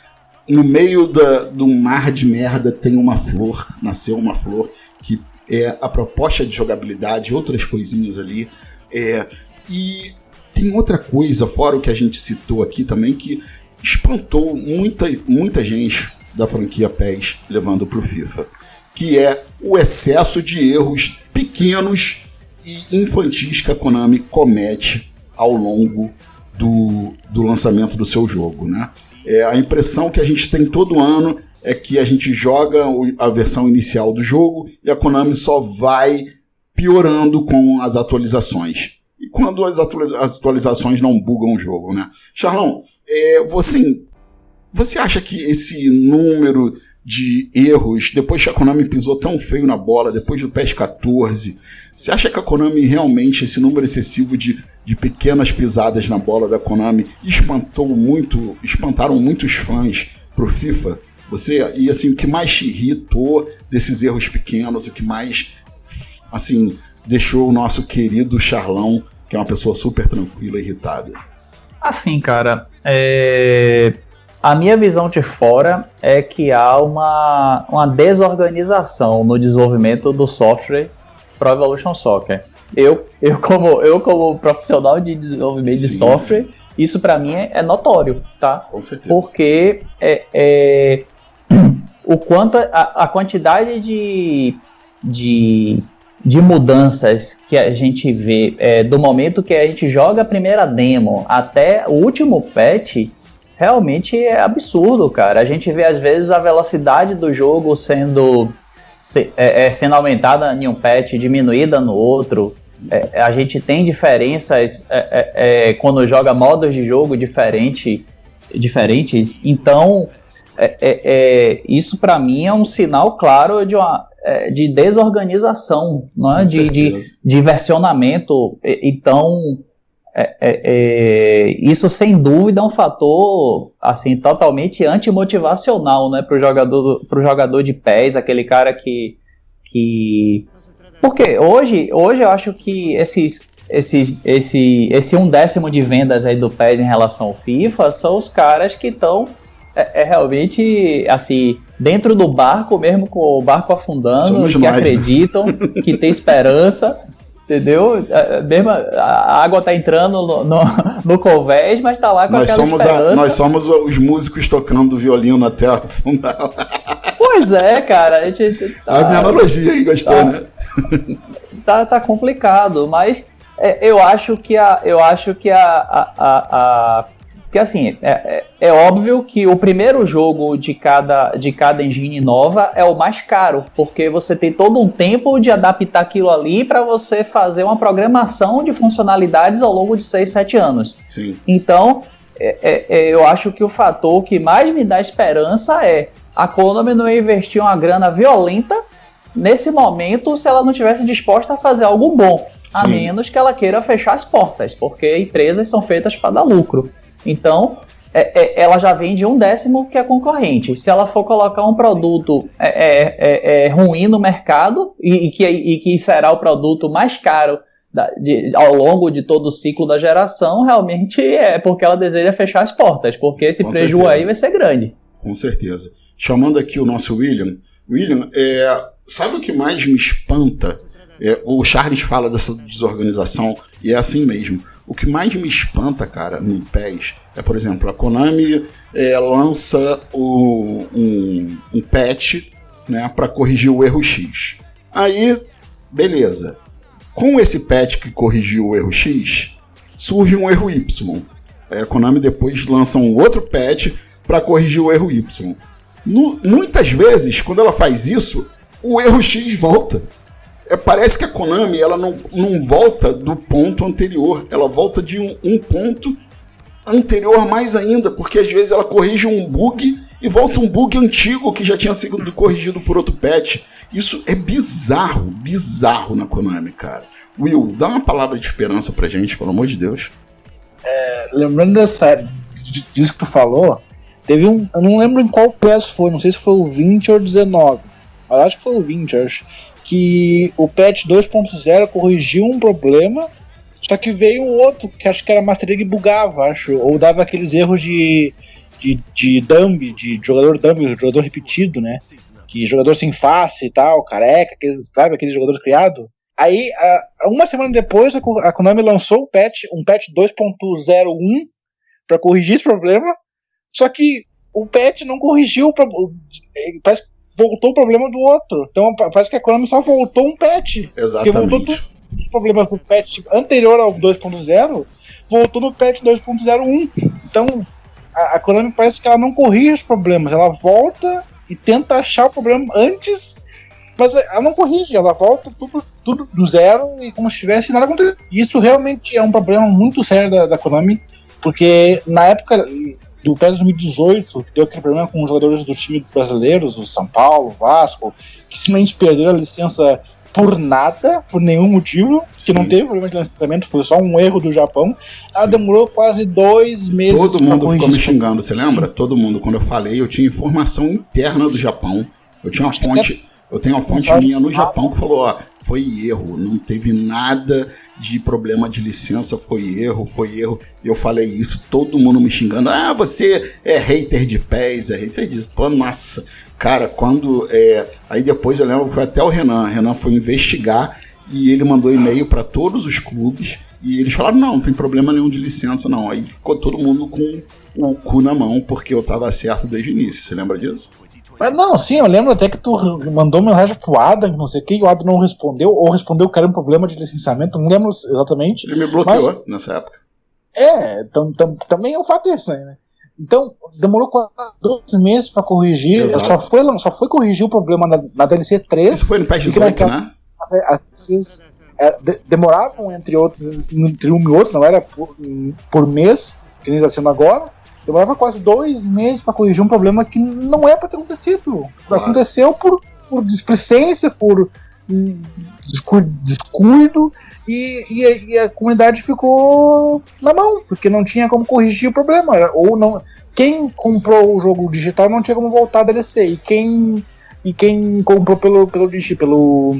No meio da, do mar de merda tem uma flor, nasceu uma flor, que é a proposta de jogabilidade, outras coisinhas ali. É, e tem outra coisa, fora o que a gente citou aqui também, que espantou muita, muita gente da franquia PES levando para o FIFA, que é o excesso de erros pequenos e infantis que a Konami comete ao longo do, do lançamento do seu jogo. Né? É, a impressão que a gente tem todo ano é que a gente joga a versão inicial do jogo e a Konami só vai piorando com as atualizações. E quando as, atualizações não bugam o jogo, né? Charlão, é, você você acha que esse número de erros, depois que a Konami pisou tão feio na bola, depois do PES 14, você acha que a Konami realmente, esse número excessivo de, de pequenas pisadas na bola da Konami, espantou muito, espantaram muitos fãs pro FIFA? Você, e assim, o que mais te irritou desses erros pequenos, o que mais, assim, deixou o nosso querido Charlão, que é uma pessoa super tranquila, irritada? Assim, cara, é a minha visão de fora é que há uma, uma desorganização no desenvolvimento do software Pro Evolution Soccer. Eu, eu, como, eu como profissional de desenvolvimento sim, de software, sim. isso para mim é, é, notório, tá? Com certeza. Porque é, é o quanto a, a quantidade de, de, de mudanças que a gente vê é, do momento que a gente joga a primeira demo até o último patch realmente é absurdo, cara. A gente vê às vezes a velocidade do jogo sendo, se, é, é, sendo aumentada em um patch, diminuída no outro. É, a gente tem diferenças é, é, é, quando joga modos de jogo diferente, diferentes. Então, isso para mim é um sinal claro de uma de desorganização, não é? de, de, de versionamento. Então, é, é, é, isso sem dúvida é um fator assim totalmente antimotivacional né, para o jogador, pro jogador de pés, aquele cara que. que... Porque hoje, hoje eu acho que esses, esses, esse, esse um décimo de vendas aí do PES em relação ao FIFA são os caras que estão é, é, realmente assim dentro do barco mesmo com o barco afundando Somos que né? acreditam que tem esperança Entendeu? Mesmo a água tá entrando no, no, no convés, mas tá lá com nós somos a, Nós somos os músicos tocando violino até a fundal. Pois é, cara. A, gente tá, a minha analogia aí, gostou, tá, né? Tá, tá complicado, mas é, eu acho que a. Eu acho que a, a, a, a que assim, é, é, é, óbvio que o primeiro jogo de cada, de cada engine nova é o mais caro, porque você tem todo um tempo de adaptar aquilo ali para você fazer uma programação de funcionalidades ao longo de 6, 7 anos. Sim. Então, é, é, é, eu acho que o fator que mais me dá esperança é a Konami não investir uma grana violenta nesse momento se ela não tivesse disposta a fazer algo bom. Sim. A menos que ela queira fechar as portas, porque empresas são feitas para dar lucro. Então, é, é, ela já vende um décimo que a concorrente. Se ela for colocar um produto é, é, é, é ruim no mercado e, e, que, e, que, será o produto mais caro da, de, ao longo de todo o ciclo da geração, realmente é porque ela deseja fechar as portas, porque esse Com prejuízo certeza. aí vai ser grande. Com certeza. Chamando aqui o nosso William. William, sabe o que mais me espanta? o Charles fala dessa desorganização e é assim mesmo o que mais me espanta, cara, no PES é, por exemplo, a Konami é, lança o, um, um patch né, para corrigir o erro X. Aí, beleza. Com esse patch que corrigiu o erro X, surge um erro Y. A Konami depois lança um outro patch para corrigir o erro Y. No, muitas vezes, quando ela faz isso, o erro X volta. É, parece que a Konami ela não, não volta do ponto anterior, ela volta de um, um ponto anterior mais ainda, porque às vezes ela corrige um bug e volta um bug antigo que já tinha sido corrigido por outro patch. Isso é bizarro, bizarro na Konami, cara. Will, dá uma palavra de esperança pra gente, pelo amor de Deus. É, lembrando dessa, disso que tu falou, teve um. Eu não lembro em qual PES foi, não sei se foi o 20 ou o 19. Mas acho que foi o 20, acho que o patch 2.0 corrigiu um problema, só que veio outro que acho que era Master League bugava, acho, ou dava aqueles erros de de, de dumb, de jogador dumb, jogador repetido, né? Que jogador sem face e tal, careca, aqueles, sabe, aquele jogador criado. Aí, uma semana depois, a Konami lançou o patch, um patch 2.01 para corrigir esse problema. Só que o patch não corrigiu, parece voltou o problema do outro. Então parece que a Konami só voltou um patch. Exatamente. Porque voltou todos os problemas do patch anterior ao 2.0, voltou no patch 2.01. Então a, a Konami parece que ela não corrige os problemas, ela volta e tenta achar o problema antes, mas ela não corrige, ela volta tudo, tudo do zero e como se tivesse nada acontecido. Isso realmente é um problema muito sério da, da Konami, porque na época do PES 2018, que deu aquele problema com os jogadores do time brasileiros, o São Paulo, o Vasco, que simplesmente perderam a licença por nada, por nenhum motivo, que não teve problema de lançamento, foi só um erro do Japão. Ela Sim. demorou quase dois meses. Todo mundo ficou me xingando, você lembra? Sim. Todo mundo, quando eu falei, eu tinha informação interna do Japão. Eu tinha uma fonte. Eu tenho uma fonte minha no Japão que falou: ó, foi erro, não teve nada de problema de licença, foi erro, foi erro. E eu falei isso, todo mundo me xingando: ah, você é hater de pés, é hater disso. Pô, nossa, cara, quando. É... Aí depois eu lembro que foi até o Renan. O Renan foi investigar e ele mandou e-mail para todos os clubes e eles falaram: não, não tem problema nenhum de licença, não. Aí ficou todo mundo com o cu na mão porque eu tava certo desde o início. Você lembra disso? Mas não, sim, eu lembro até que tu mandou mensagem pro Adam, não sei o que, e o Adam não respondeu, ou respondeu que era um problema de licenciamento, não lembro exatamente. Ele me bloqueou mas, nessa época. É, tam, tam, também é um fato isso aí, né? Então, demorou quase dois meses pra corrigir, só foi, só foi corrigir o problema na, na DLC 3. Isso foi no patch 18, né? As, é, de, demoravam entre, outro, entre um e outro, não era por, por mês, que nem está sendo agora. Demorava quase dois meses para corrigir um problema que não é para ter acontecido. Claro. Aconteceu por, por displicência, por descuido, e, e, e, a comunidade ficou na mão, porque não tinha como corrigir o problema. Ou não. Quem comprou o jogo digital não tinha como voltar a DLC. E quem, e quem comprou pelo, pelo, pelo,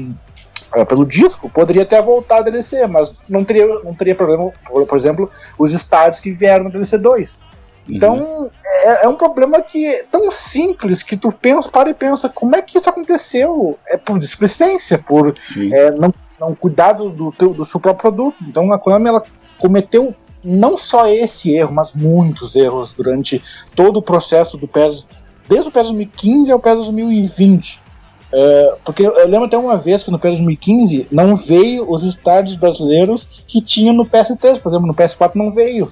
é, pelo disco poderia até voltar a DLC, mas não teria, não teria problema, por, por exemplo, os estádios que vieram na DLC 2. Então, uhum. é, é, um problema que é tão simples que tu pensa, para e pensa, como é que isso aconteceu? É por displicência, por é, não, não cuidar do, teu, do seu próprio produto. Então, a Konami, ela cometeu não só esse erro, mas muitos erros durante todo o processo do PES, desde o PES 2015 ao PES 2020. É, porque eu lembro até uma vez que no PES 2015 não veio os estádios brasileiros que tinham no PS3, por exemplo, no PS4 não veio.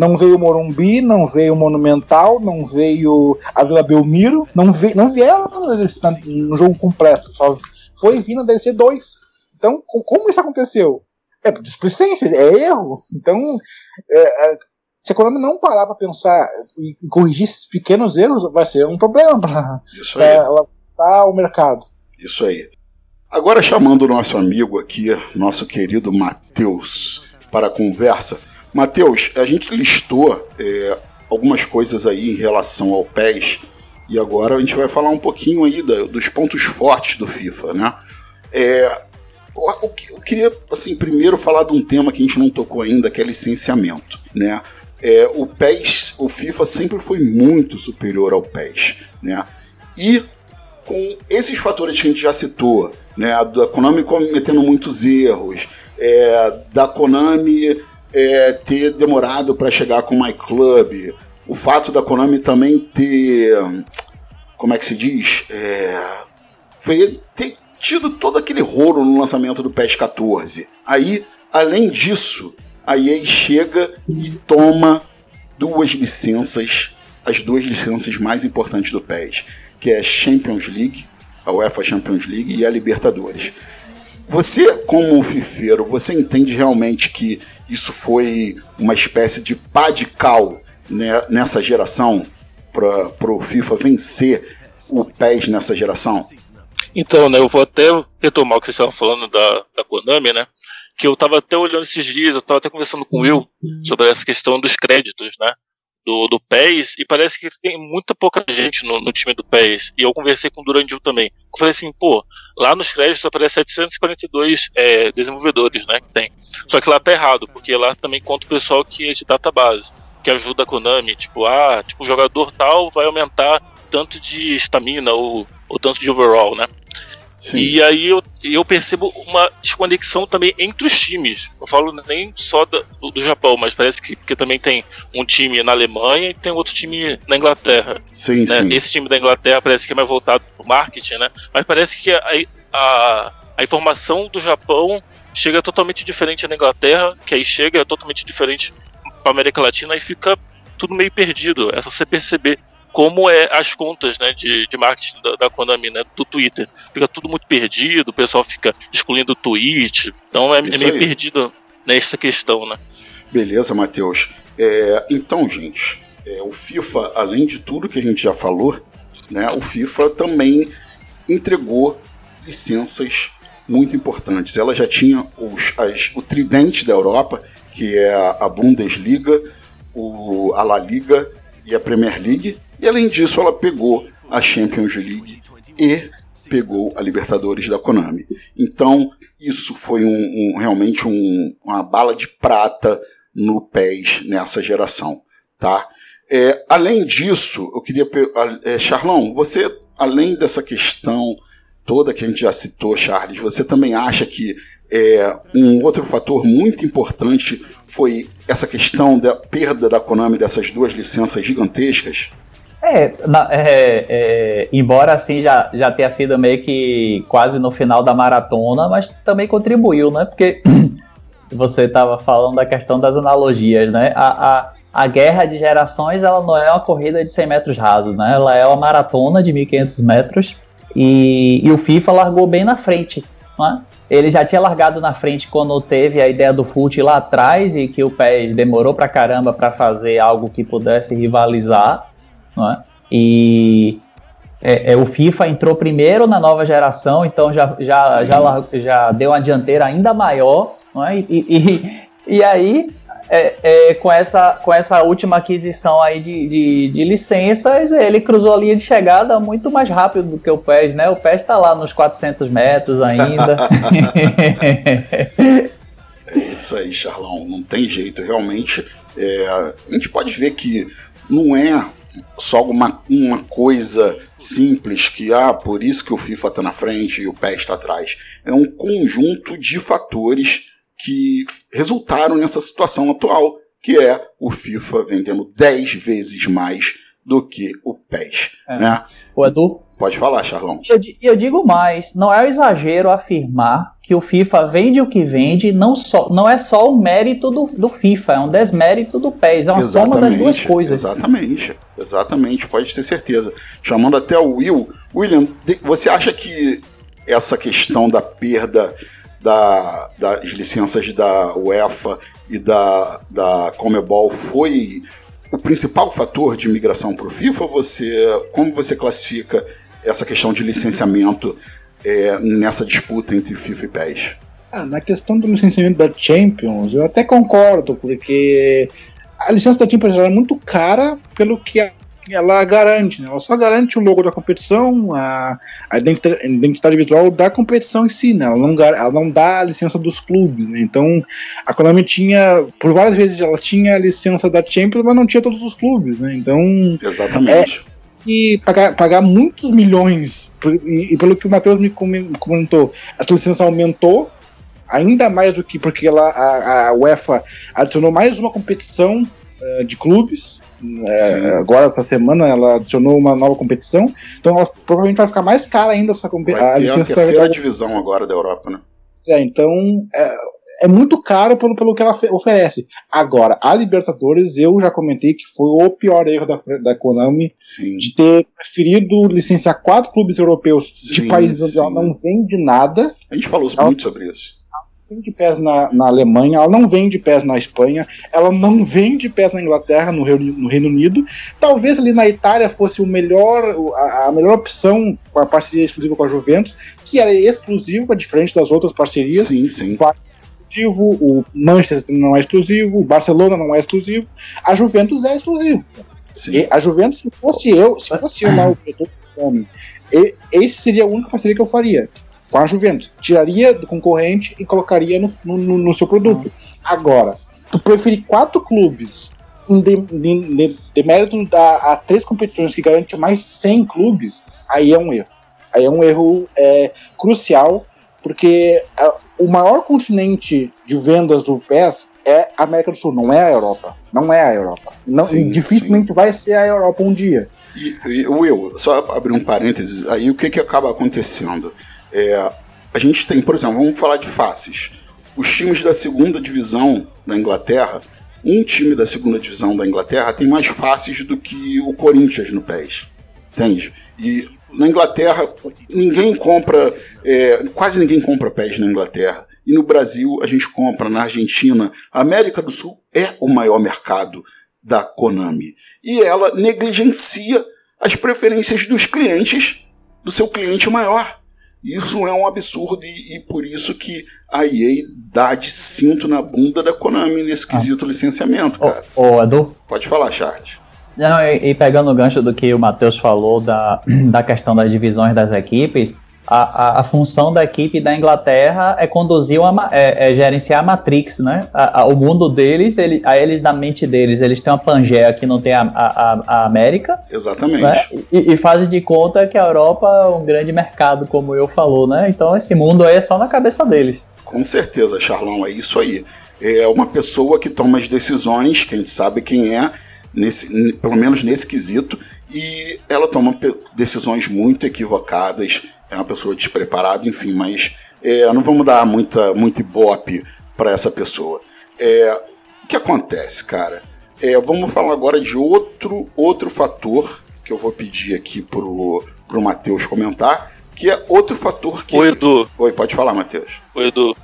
Não veio o Morumbi, não veio o Monumental, não veio a Vila Belmiro, não, veio, não vieram no jogo completo, só foi vir na DLC 2. Então, como isso aconteceu? É displicência, é erro. Então, é, é, se a Konami não parar para pensar e corrigir esses pequenos erros, vai ser um problema para ela o mercado. Isso aí. Agora chamando o nosso amigo aqui, nosso querido Matheus, para a conversa. Matheus, a gente listou é, algumas coisas aí em relação ao PES e agora a gente vai falar um pouquinho aí da, dos pontos fortes do FIFA, né? É, eu, eu, queria, assim, primeiro falar de um tema que a gente não tocou ainda, que é licenciamento, né? É, o PES, o FIFA sempre foi muito superior ao PES, né? E com esses fatores que a gente já citou, né? Da Konami cometendo muitos erros, é, da Konami é, ter demorado para chegar com o My Club, o fato da Konami também ter, como é que se diz, é, foi ter tido todo aquele rolo no lançamento do PES 14. Aí, além disso, a EA chega e toma duas licenças, as duas licenças mais importantes do PES, que é a Champions League, a UEFA Champions League e a Libertadores. Você, como fifeiro, você entende realmente que isso foi uma espécie de pá de cal né, nessa geração para o FIFA vencer o PES nessa geração? Então, né, eu vou até retomar o que vocês estavam falando da, da Konami, né? Que eu estava até olhando esses dias, eu estava até conversando com o Will sobre essa questão dos créditos, né? Do, do PES, e parece que tem muita pouca gente no, no time do PES. E eu conversei com o Durandil também. Eu falei assim, pô, lá nos créditos aparece 742 é, desenvolvedores, né? Que tem. Só que lá tá errado, porque lá também conta o pessoal que é de database, que ajuda a Konami, tipo, ah, tipo, o jogador tal vai aumentar tanto de estamina ou, ou tanto de overall, né? Sim. E aí eu, eu percebo uma desconexão também entre os times. Eu falo nem só do, do Japão, mas parece que porque também tem um time na Alemanha e tem outro time na Inglaterra. Sim, né? sim. Esse time da Inglaterra parece que é mais voltado para o marketing, né? Mas parece que a, a, a informação do Japão chega totalmente diferente na Inglaterra, que aí chega totalmente diferente para América Latina e fica tudo meio perdido. É só você perceber como é as contas né, de, de marketing da, da Konami, né, do Twitter. Fica tudo muito perdido, o pessoal fica excluindo o tweet, então é, é meio aí. perdido nessa questão, né? Beleza, Matheus. É, então, gente, é, o FIFA, além de tudo que a gente já falou, né, o FIFA também entregou licenças muito importantes. Ela já tinha os, as, o tridente da Europa, que é a Bundesliga, o, a La Liga e a Premier League, e além disso, ela pegou a Champions League e pegou a Libertadores da Konami. Então, isso foi um, um realmente um, uma bala de prata no PES nessa geração, tá? É, além disso, eu queria... É, Charlão, você, além dessa questão toda que a gente já citou, Charles, você também acha que é, um outro fator muito importante foi essa questão da perda da Konami dessas duas licenças gigantescas? É, na, é, é, embora assim já, já tenha sido meio que quase no final da maratona, mas também contribuiu, né? Porque você estava falando da questão das analogias, né? A, a, a guerra de gerações ela não é uma corrida de 100 metros rasos, né? Ela é uma maratona de 1.500 metros e, e o FIFA largou bem na frente, né? Ele já tinha largado na frente quando teve a ideia do FUT lá atrás e que o PES demorou pra caramba para fazer algo que pudesse rivalizar não é? E é, é, o FIFA entrou primeiro na nova geração, então já, já, já, já deu uma dianteira ainda maior, não é? E, e, e aí, é, é, com, essa, com essa última aquisição aí de, de, de, licenças, ele cruzou a linha de chegada muito mais rápido do que o PES, né? O PES está lá nos 400 metros ainda. é isso aí, Charlão. Não tem jeito, realmente. É, a gente pode ver que não é só uma, uma coisa simples que, ah, por isso que o FIFA está na frente e o PES está atrás. É um conjunto de fatores que resultaram nessa situação atual, que é o FIFA vendendo 10 vezes mais do que o PES. É. Né? O Edu? Pode falar, Charlão. Eu, eu digo mais, não é um exagero afirmar que o FIFA vende o que vende, não, só, não é só o mérito do, do FIFA, é um desmérito do PES, é uma soma das duas coisas. Exatamente, exatamente, pode ter certeza. Chamando até o Will. William, você acha que essa questão da perda da, das licenças da UEFA e da, da Comebol foi o principal fator de migração para o FIFA? Você, como você classifica essa questão de licenciamento é, nessa disputa entre FIFA e PES? Ah, na questão do licenciamento da Champions, eu até concordo, porque a licença da Champions é muito cara pelo que ela garante, né? Ela só garante o logo da competição, a, a identidade, visual da competição em si, né? Ela não, ela não dá a licença dos clubes, né? Então, a Konami tinha, por várias vezes ela tinha a licença da Champions, mas não tinha todos os clubes, né? Então... Exatamente. É, e pagar, pagar muitos milhões, e, e pelo que o Matheus me comentou, essa licença aumentou ainda mais do que porque ela, a, a UEFA adicionou mais uma competição uh, de clubes é, agora, essa semana, ela adicionou uma nova competição. Então, ela provavelmente vai ficar mais cara ainda essa competição. Vai ter a terceira divisão agora da Europa, né? É, então é, é, muito caro pelo, pelo que ela oferece. Agora, a Libertadores, eu já comentei que foi o pior erro da, da Konami sim. de ter preferido licenciar quatro clubes europeus sim, de países onde ela não vende nada. A gente falou ela, muito sobre isso vende pés na, na Alemanha, ela não vende pés na Espanha, ela não vende pés na Inglaterra, no Reino, no Reino Unido. Talvez ali na Itália fosse o melhor, a, a, melhor opção com a parceria exclusiva com a Juventus, que era exclusiva, diferente das outras parcerias. Sim, sim. Exclusivo, o Manchester não é exclusivo, o Barcelona não é exclusivo, a Juventus é exclusivo. Sim. A Juventus, se fosse eu, se fosse eu lá o do homem, esse seria a única parceria que eu faria com a Juventus. Tiraria do concorrente e colocaria no, no, no seu produto. Agora, tu preferir quatro clubes em de, de, de mérito da, a três competições que garante mais 100 clubes, aí é um erro. Aí é um erro é, crucial, porque a, o maior continente de vendas do PES é a América do Sul, não é a Europa. Não é a Europa. Não, sim, dificilmente sim. vai ser a Europa um dia. E, e, Will, só abrir um parênteses, aí o que, que acaba acontecendo? É, a gente tem, por exemplo, vamos falar de faces. Os times da segunda divisão da Inglaterra, um time da segunda divisão da Inglaterra tem mais faces do que o Corinthians no PES. Entende? E na Inglaterra, ninguém compra, é, quase ninguém compra PES na Inglaterra. E no Brasil, a gente compra, na Argentina. A América do Sul é o maior mercado da Konami. E ela negligencia as preferências dos clientes, do seu cliente maior. Isso é um absurdo e, e, por isso que a EA dá de cinto na bunda da Konami nesse ah. quesito ah. licenciamento, cara. Ô, ô, Edu? Pode falar, Charles. Não, e, e pegando o gancho do que o Matheus falou da, da questão das divisões das equipes, a, a, a, função da equipe da Inglaterra é conduzir uma, é, é gerenciar a Matrix, né? A, o mundo deles, ele, a eles da mente deles, eles têm uma Pangeia que não tem a, a, América. Exatamente. Né? E, e, fazem de conta que a Europa é um grande mercado, como eu falou, né? Então esse mundo aí é só na cabeça deles. Com certeza, Charlão, é isso aí. É uma pessoa que toma as decisões, que a gente sabe quem é, nesse, pelo menos nesse quesito, e ela toma decisões muito equivocadas é uma pessoa despreparada, enfim, mas é, não vamos dar muita, muito ibope para essa pessoa. É, o que acontece, cara? É, vamos falar agora de outro, outro fator que eu vou pedir aqui pro, pro Matheus comentar, que é outro fator que. Oi, Edu. Oi, pode falar, Matheus. Oi, Edu.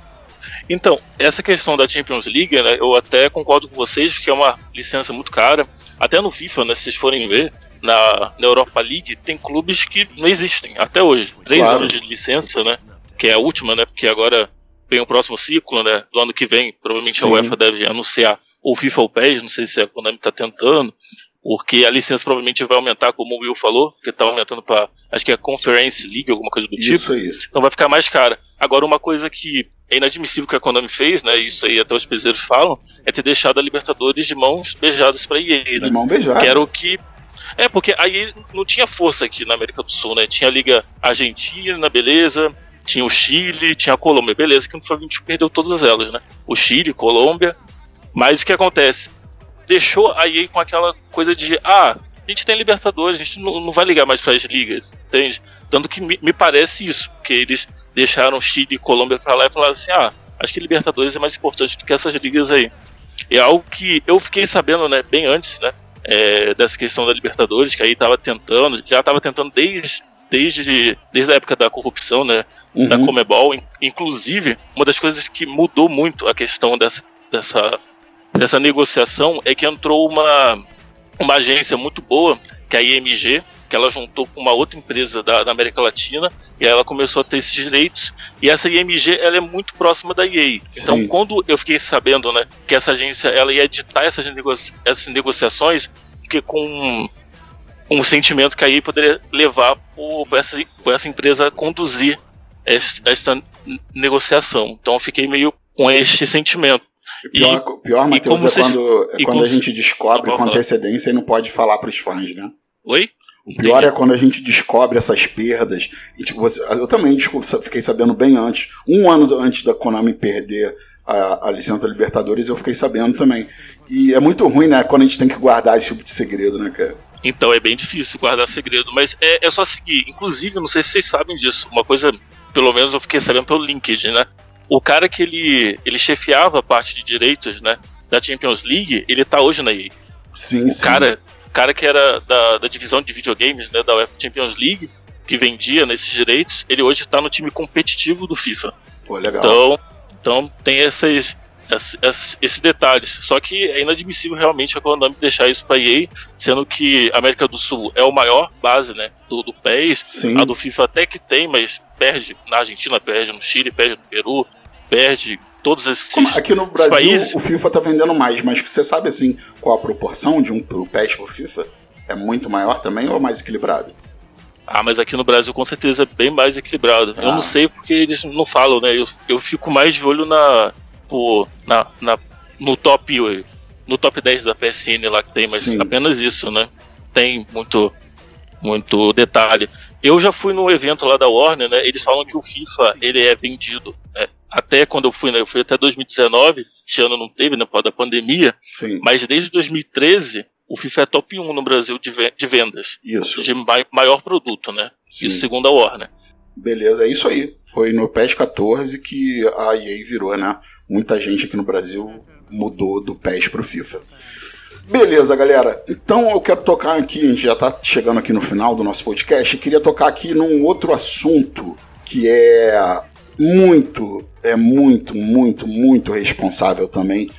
Então, essa questão da Champions League, né, eu até concordo com vocês que é uma licença muito cara. Até no FIFA, né, se vocês forem ver, na, na Europa League, tem clubes que não existem até hoje. Três claro. anos de licença, né? Que é a última, né? Porque agora vem o próximo ciclo, né? Do ano que vem, provavelmente Sim. a UEFA deve anunciar ou FIFA ou PES, não sei se a Konami está tentando, porque a licença provavelmente vai aumentar, como o Will falou, que está aumentando para, acho que é Conference League, alguma coisa do isso tipo. Aí. Então vai ficar mais cara. Agora, uma coisa que é inadmissível que a Konami fez, né? Isso aí até os peseiros falam, é ter deixado a Libertadores de mãos beijadas para EA, né? De mão beijada. Que era o que é, porque aí não tinha força aqui na América do Sul, né? Tinha a Liga Argentina, beleza. Tinha o Chile, tinha a Colômbia, beleza, que no FIFA 21 perdeu todas elas, né? O Chile, Colômbia. Mas o que acontece? Deixou a EA com aquela coisa de, ah, a gente tem Libertadores, a gente não, não vai ligar mais para as ligas, entende? Tanto que me, me parece isso, porque eles deixaram Chile e Colômbia para lá e falaram assim: ah, acho que Libertadores é mais importante do que essas ligas aí. É algo que eu fiquei sabendo, né, bem antes, né, é, dessa questão da Libertadores, que aí estava tentando, já estava tentando desde, desde, desde a época da corrupção, né, uhum. da Comebol. Inclusive, uma das coisas que mudou muito a questão dessa, dessa, dessa negociação é que entrou uma, uma agência muito boa, que é a IMG, que ela juntou com uma outra empresa da, da, América Latina e aí ela começou a ter esses direitos e essa IMG ela é muito próxima da EA então Sim. quando eu fiquei sabendo né que essa agência ela ia editar essas, negocia essas negociações fiquei com um sentimento que a EA poderia levar por essa, por essa empresa conduzir esta, esta negociação então eu fiquei meio com este sentimento Pior, e, pior Matheus, é quando, é quando a gente descobre com antecedência e não pode falar para os fãs, né? Oi? O pior é quando a gente descobre essas perdas. E, tipo, você, eu também desculpa, fiquei sabendo bem antes. Um ano antes da Konami perder a, a licença Libertadores, eu fiquei sabendo também. E é muito ruim, né? Quando a gente tem que guardar esse tipo de segredo, né, cara? Então, é bem difícil guardar segredo. Mas é, é só seguir. Inclusive, não sei se vocês sabem disso. Uma coisa, pelo menos eu fiquei sabendo pelo LinkedIn, né? O cara que ele, ele chefiava a parte de direitos, né? Da Champions League, ele tá hoje na EA. Sim, o sim. cara cara que era da, da divisão de videogames, né, da UEFA Champions League, que vendia nesses direitos, ele hoje está no time competitivo do FIFA. Pô, legal. Então, então tem esses, esses, esses detalhes. Só que é inadmissível realmente a Konami deixar isso para EA, sendo que a América do Sul é o maior base, né, do, do PES. Sim. A do FIFA até que tem, mas perde na Argentina, perde no Chile, perde no Peru, perde todos esses Como, Aqui no Brasil países. o FIFA tá vendendo mais, mas você sabe assim qual a proporção de um pro PES pro FIFA? É muito maior também ou mais equilibrado? Ah, mas aqui no Brasil com certeza é bem mais equilibrado. Ah. Eu não sei porque eles não falam, né? Eu, eu fico mais de olho na, pô, na, na, no top no top 10 da PSN lá que tem, mas Sim. apenas isso, né? Tem muito muito detalhe. Eu já fui no evento lá da Warner, né? Eles falam que o FIFA ele é vendido é, até quando eu fui, né, eu fui até 2019, esse ano não teve, né, por causa da pandemia, Sim. mas desde 2013 o FIFA é top 1 no Brasil de, de vendas. Isso. De maior produto, né? Sim. Isso segundo a Warner. Beleza, é isso aí. Foi no PES 14 que a EA virou, né? Muita gente aqui no Brasil mudou do PES pro FIFA. Beleza, galera. Então eu quero tocar aqui, a gente já tá chegando aqui no final do nosso podcast, eu queria tocar aqui num outro assunto que é muito, é muito, muito, muito responsável também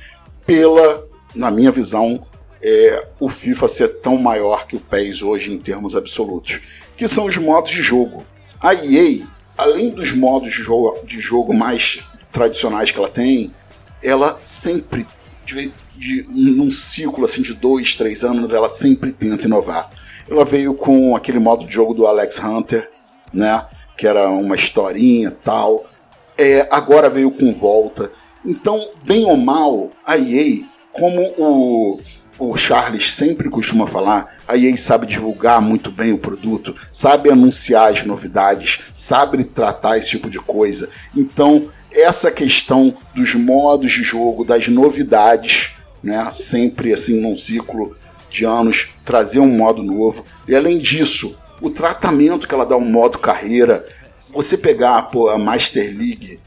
pela, na minha visão, é, o FIFA ser tão maior que o PES hoje em termos absolutos, que são os modos de jogo. A EA, além dos modos de jogo, de jogo mais tradicionais que ela tem, ela sempre, de, de, num ciclo assim de dois, três anos, ela sempre tenta inovar. Ela veio com aquele modo de jogo do Alex Hunter, né? Que era uma historinha tal. É, agora veio com volta. Então, bem ou mal, a EA, como o, o Charles sempre costuma falar, a EA sabe divulgar muito bem o produto, sabe anunciar as novidades, sabe tratar esse tipo de coisa. Então, essa questão dos modos de jogo, das novidades, né, sempre assim num ciclo de anos, trazer um modo novo. E além disso, o tratamento que ela dá ao modo carreira, você pegar pô, a Master League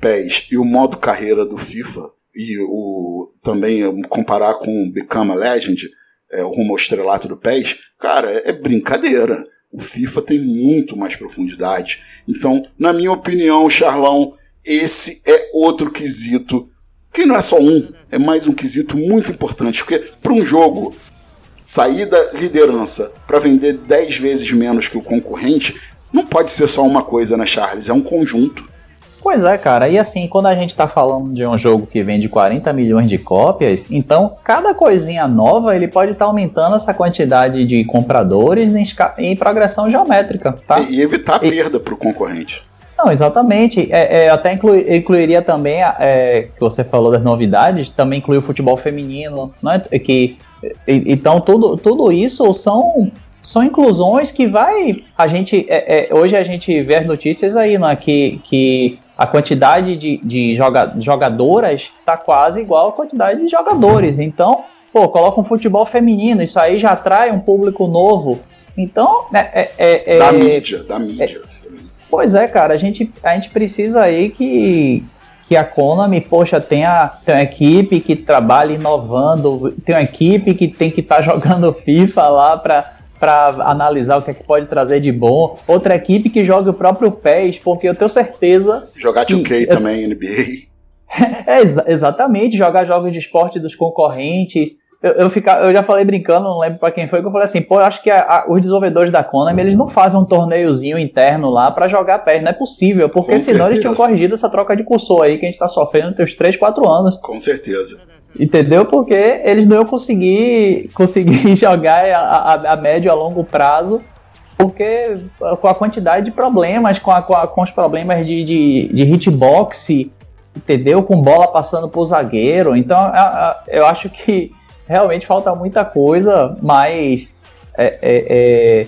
PES e o modo carreira do FIFA e o também comparar com o Become a Legend, é, o rumo ao estrelato do PES, cara, é, brincadeira. O FIFA tem muito mais profundidade. Então, na minha opinião, Charlão, esse é outro quesito que não é só um, é mais um quesito muito importante, porque para um jogo sair da liderança para vender 10 vezes menos que o concorrente, não pode ser só uma coisa, né, Charles? É um conjunto. Pois é, cara. E assim, quando a gente tá falando de um jogo que vende 40 milhões de cópias, então cada coisinha nova ele pode estar tá aumentando essa quantidade de compradores em, em progressão geométrica, tá? E, e evitar a perda para o concorrente. Não, exatamente. É, é, até inclui, incluiria também, é, que você falou das novidades, também inclui o futebol feminino, né? Que, então, tudo, tudo isso são, são inclusões que vai. A gente. É, é, hoje a gente vê as notícias aí, né? Que, que a quantidade de, de joga, jogadoras está quase igual à quantidade de jogadores. Então, pô, coloca um futebol feminino, isso aí já atrai um público novo. Então, é, é, é da mídia, da mídia. Pois é, cara, a gente, a gente precisa aí que, que a Konami, poxa, tenha, tem uma equipe que trabalha inovando, tem uma equipe que tem que estar tá jogando FIFA lá para para analisar o que é que pode trazer de bom. Outra equipe que joga o próprio PES, porque eu tenho certeza. Jogar 2K também, NBA. é, exa exatamente, jogar jogos de esporte dos concorrentes. Eu, eu, fica, eu já falei brincando, não lembro para quem foi, que eu falei assim, pô, eu acho que a, a, os desenvolvedores da Konami, eles não fazem um torneiozinho interno lá para jogar PES, não é possível, porque Com senão certeza. eles tinham corrigido essa troca de cursor aí que a gente tá sofrendo nos 3, 4 anos. Com certeza. Entendeu? Porque eles não iam conseguir, conseguir jogar a, a, a médio a longo prazo, porque com a quantidade de problemas, com, a, com, a, com os problemas de, de, de hitbox, entendeu? Com bola passando pro zagueiro. Então eu acho que realmente falta muita coisa, mas é, é, é,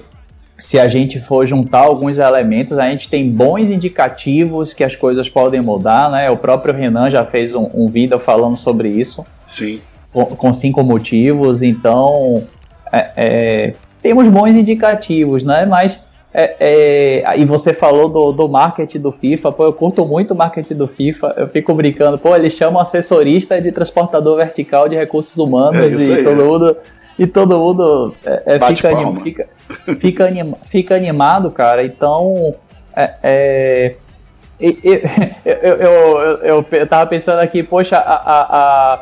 se a gente for juntar alguns elementos, a gente tem bons indicativos que as coisas podem mudar, né? O próprio Renan já fez um, um vídeo falando sobre isso. Sim. Com, com cinco motivos, então é, é, temos bons indicativos, né? Mas é, é, e você falou do, do marketing do FIFA, pô, eu curto muito o marketing do FIFA, eu fico brincando, pô, eles chamam assessorista de transportador vertical de recursos humanos é e, todo mundo, e todo mundo é, é fica, anim, fica, fica, anim, fica, animado, cara, então é, é eu, eu, eu, eu, tava pensando aqui, poxa, a, a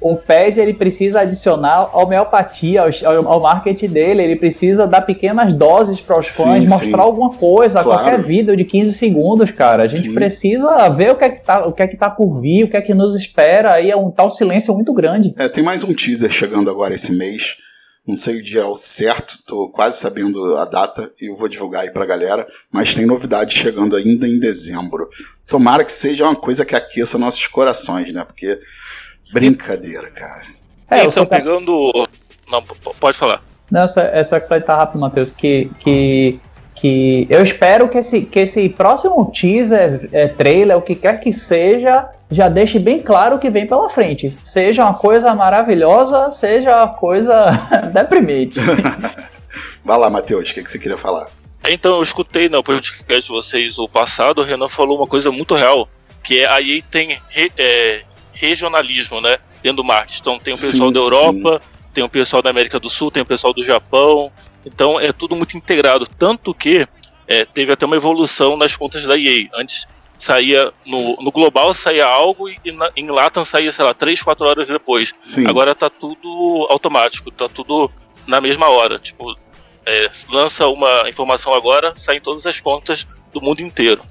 o PES ele precisa adicionar homeopatia ao, ao marketing dele, ele precisa dar pequenas doses para os fãs, sim, mostrar sim. alguma coisa, claro. qualquer vídeo de 15 segundos, cara. A gente sim. precisa ver o que é que tá, o que é que tá por vir, o que é que nos espera, aí é um tal silêncio muito grande. É, tem mais um teaser chegando agora esse mês. Não sei o dia certo, tô quase sabendo a data e eu vou divulgar aí pra galera, mas tem novidade chegando ainda em dezembro. Tomara que seja uma coisa que aqueça nossos corações, né? Porque Brincadeira, cara. É, então, pegando. Não, pode falar. Não, é só, é só que tá rápido, Matheus, que, que, que eu espero que esse, que esse próximo teaser, é, trailer, o que quer que seja, já deixe bem claro o que vem pela frente. Seja uma coisa maravilhosa, seja uma coisa deprimente. Vai lá, Matheus, o que, que você queria falar? Então, eu escutei no podcast de vocês o passado, o Renan falou uma coisa muito real, que é a EA tem é, regionalismo, né? Dentro do marketing. Então tem o pessoal sim, da Europa, sim. tem o pessoal da América do Sul, tem o pessoal do Japão. Então é tudo muito integrado. Tanto que é, teve até uma evolução nas contas da EA. Antes saía no, no global saía algo e, na, em Latam saía, sei lá, 3, 4 horas depois. Sim. Agora tá tudo automático, tá tudo na mesma hora. Tipo, é, lança uma informação agora, sai em todas as contas do mundo inteiro.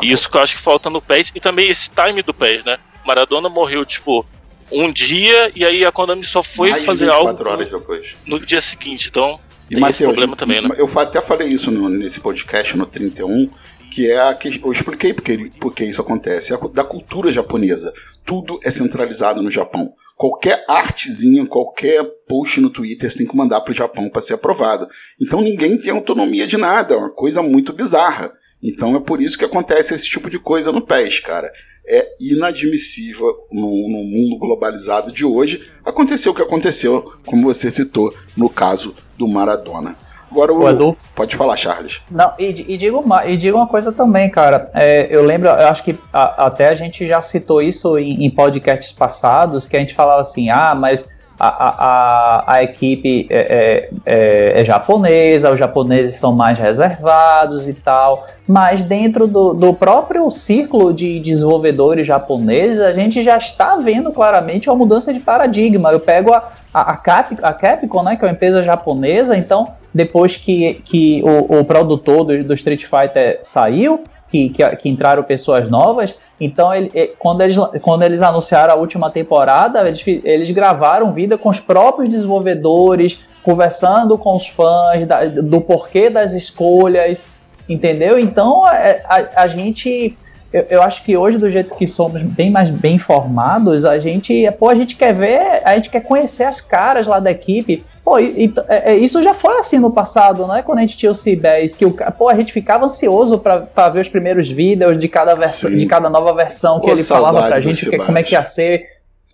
E isso que eu acho que falta no PES e também esse time do PES, né? Maradona morreu, tipo, um dia e aí a Konami só foi Mais fazer algo horas depois. no dia seguinte. Então, e Mateus, esse problema também, né? Eu até falei isso no, nesse podcast, no 31, que é a que eu expliquei porque, porque isso acontece, é da cultura japonesa. Tudo é centralizado no Japão. Qualquer artezinha, qualquer post no Twitter, você tem que mandar para o Japão para ser aprovado. Então ninguém tem autonomia de nada, é uma coisa muito bizarra. Então é por isso que acontece esse tipo de coisa no PES, cara. É inadmissível no, no mundo globalizado de hoje. Aconteceu o que aconteceu, como você citou, no caso do Maradona. Agora o, Edu, pode falar, Charles. Não, e, e, digo, uma, e digo uma coisa também, cara. É, eu lembro, eu acho que a, até a gente já citou isso em, em podcasts passados, que a gente falava assim, ah, mas a, a, equipe é, é, é, é, japonesa, os japoneses são mais reservados e tal, mas dentro do, do próprio círculo de desenvolvedores japoneses, a gente já está vendo claramente uma mudança de paradigma. Eu pego a, a, a, Cap, a Capcom, né, que é uma empresa japonesa, então depois que, que o, o produtor do, do Street Fighter saiu, que, que, que, entraram pessoas novas. Então, ele, quando, eles, quando eles anunciaram a última temporada, eles, eles gravaram vida com os próprios desenvolvedores, conversando com os fãs da, do porquê das escolhas, entendeu? Então, é, a, a gente. Eu, acho que hoje, do jeito que somos bem mais bem informados, a gente, pô, a gente quer ver, a gente quer conhecer as caras lá da equipe. Pô, e, é, é, isso já foi assim no passado, né? Quando a gente tinha o C10, que o, pô, a gente ficava ansioso para ver os primeiros vídeos de cada, versão, de cada nova versão que ele falava pra gente, que, como é que ia ser.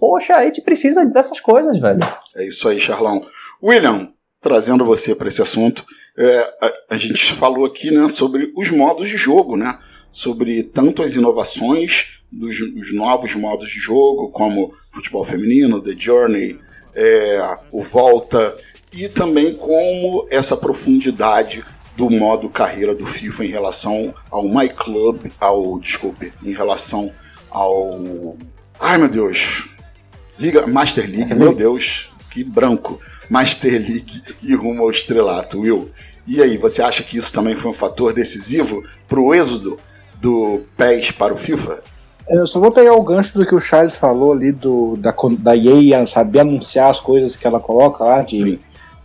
Poxa, a gente precisa dessas coisas, velho. É isso aí, Charlão. William, trazendo você para esse assunto. É, a, a, gente falou aqui né, sobre os modos de jogo, né? sobre tanto as inovações dos, dos novos modos de jogo, como futebol feminino, The Journey, é, o Volta, e também como essa profundidade do modo carreira do FIFA em relação ao My Club, ao desculpe, em relação ao ai meu Deus, Liga Master League, meu Deus, que branco, Master League e rumo ao estrelato, Will. E aí, você acha que isso também foi um fator decisivo para o êxodo do PES para o FIFA? Eu só vou pegar o gancho do que o Charles falou ali do, da, da EA saber anunciar as coisas que ela coloca lá, de Sim.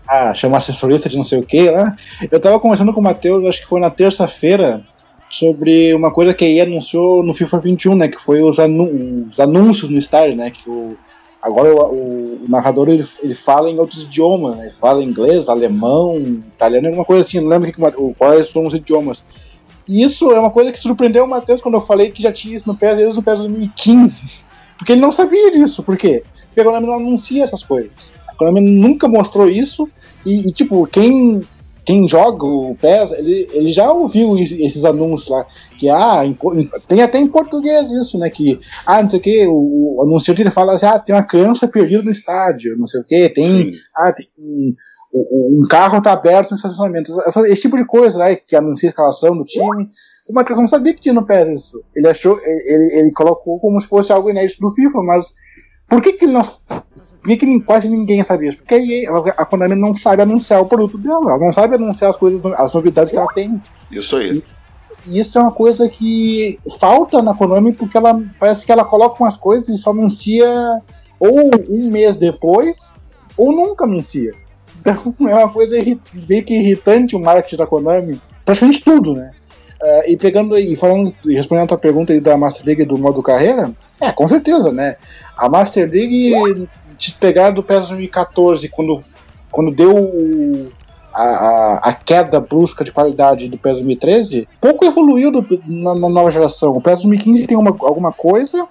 ah, chamar assessorista de não sei o que lá. Eu tava conversando com o Matheus, acho que foi na terça-feira, sobre uma coisa que a EA anunciou no FIFA 21, né? Que foi os, anu os anúncios no estádio, né? Que o, agora o, o narrador ele, ele, fala em outros idiomas, né? Ele fala inglês, alemão, italiano, alguma coisa assim, não lembro que, quais são os idiomas. E isso é uma coisa que surpreendeu o Matheus quando eu falei que já tinha isso no PES desde o PES 2015. Porque ele não sabia disso. Por quê? Porque a Konami não anuncia essas coisas. A Konami nunca mostrou isso. E, e tipo, quem, quem joga o PES, ele, ele já ouviu esses anúncios lá. Que, ah, em, tem até em português isso, né? Que, ah, não sei o que, o, o anunciante ele fala assim, ah, tem uma criança perdida no estádio, não sei o que, tem, Sim. ah, tem um carro está aberto no estacionamento. esse tipo de coisa, né, que anuncia a escalação do time. O Matheus não sabia que tinha no PES isso. Ele achou, ele, ele colocou como se fosse algo inédito do FIFA, mas por que que ele não, por que, que quase ninguém sabia isso? Porque a Konami não sabe anunciar o produto dela, ela não sabe anunciar as coisas, as novidades que ela tem. Isso aí. E isso é uma coisa que falta na Konami porque ela parece que ela coloca umas coisas e só anuncia ou um mês depois ou nunca anuncia. Então é uma coisa bem que irritante o marketing da Konami. Praticamente tudo, né? Uh, e pegando e falando, respondendo a tua pergunta aí da Master League do modo carreira, é, com certeza, né? A Master League, se pegar do PES 2014, quando, quando deu a, a, a, queda brusca de qualidade do PES 2013, pouco evoluiu do, na, na, nova geração. O PES 2015 tem uma, alguma coisa,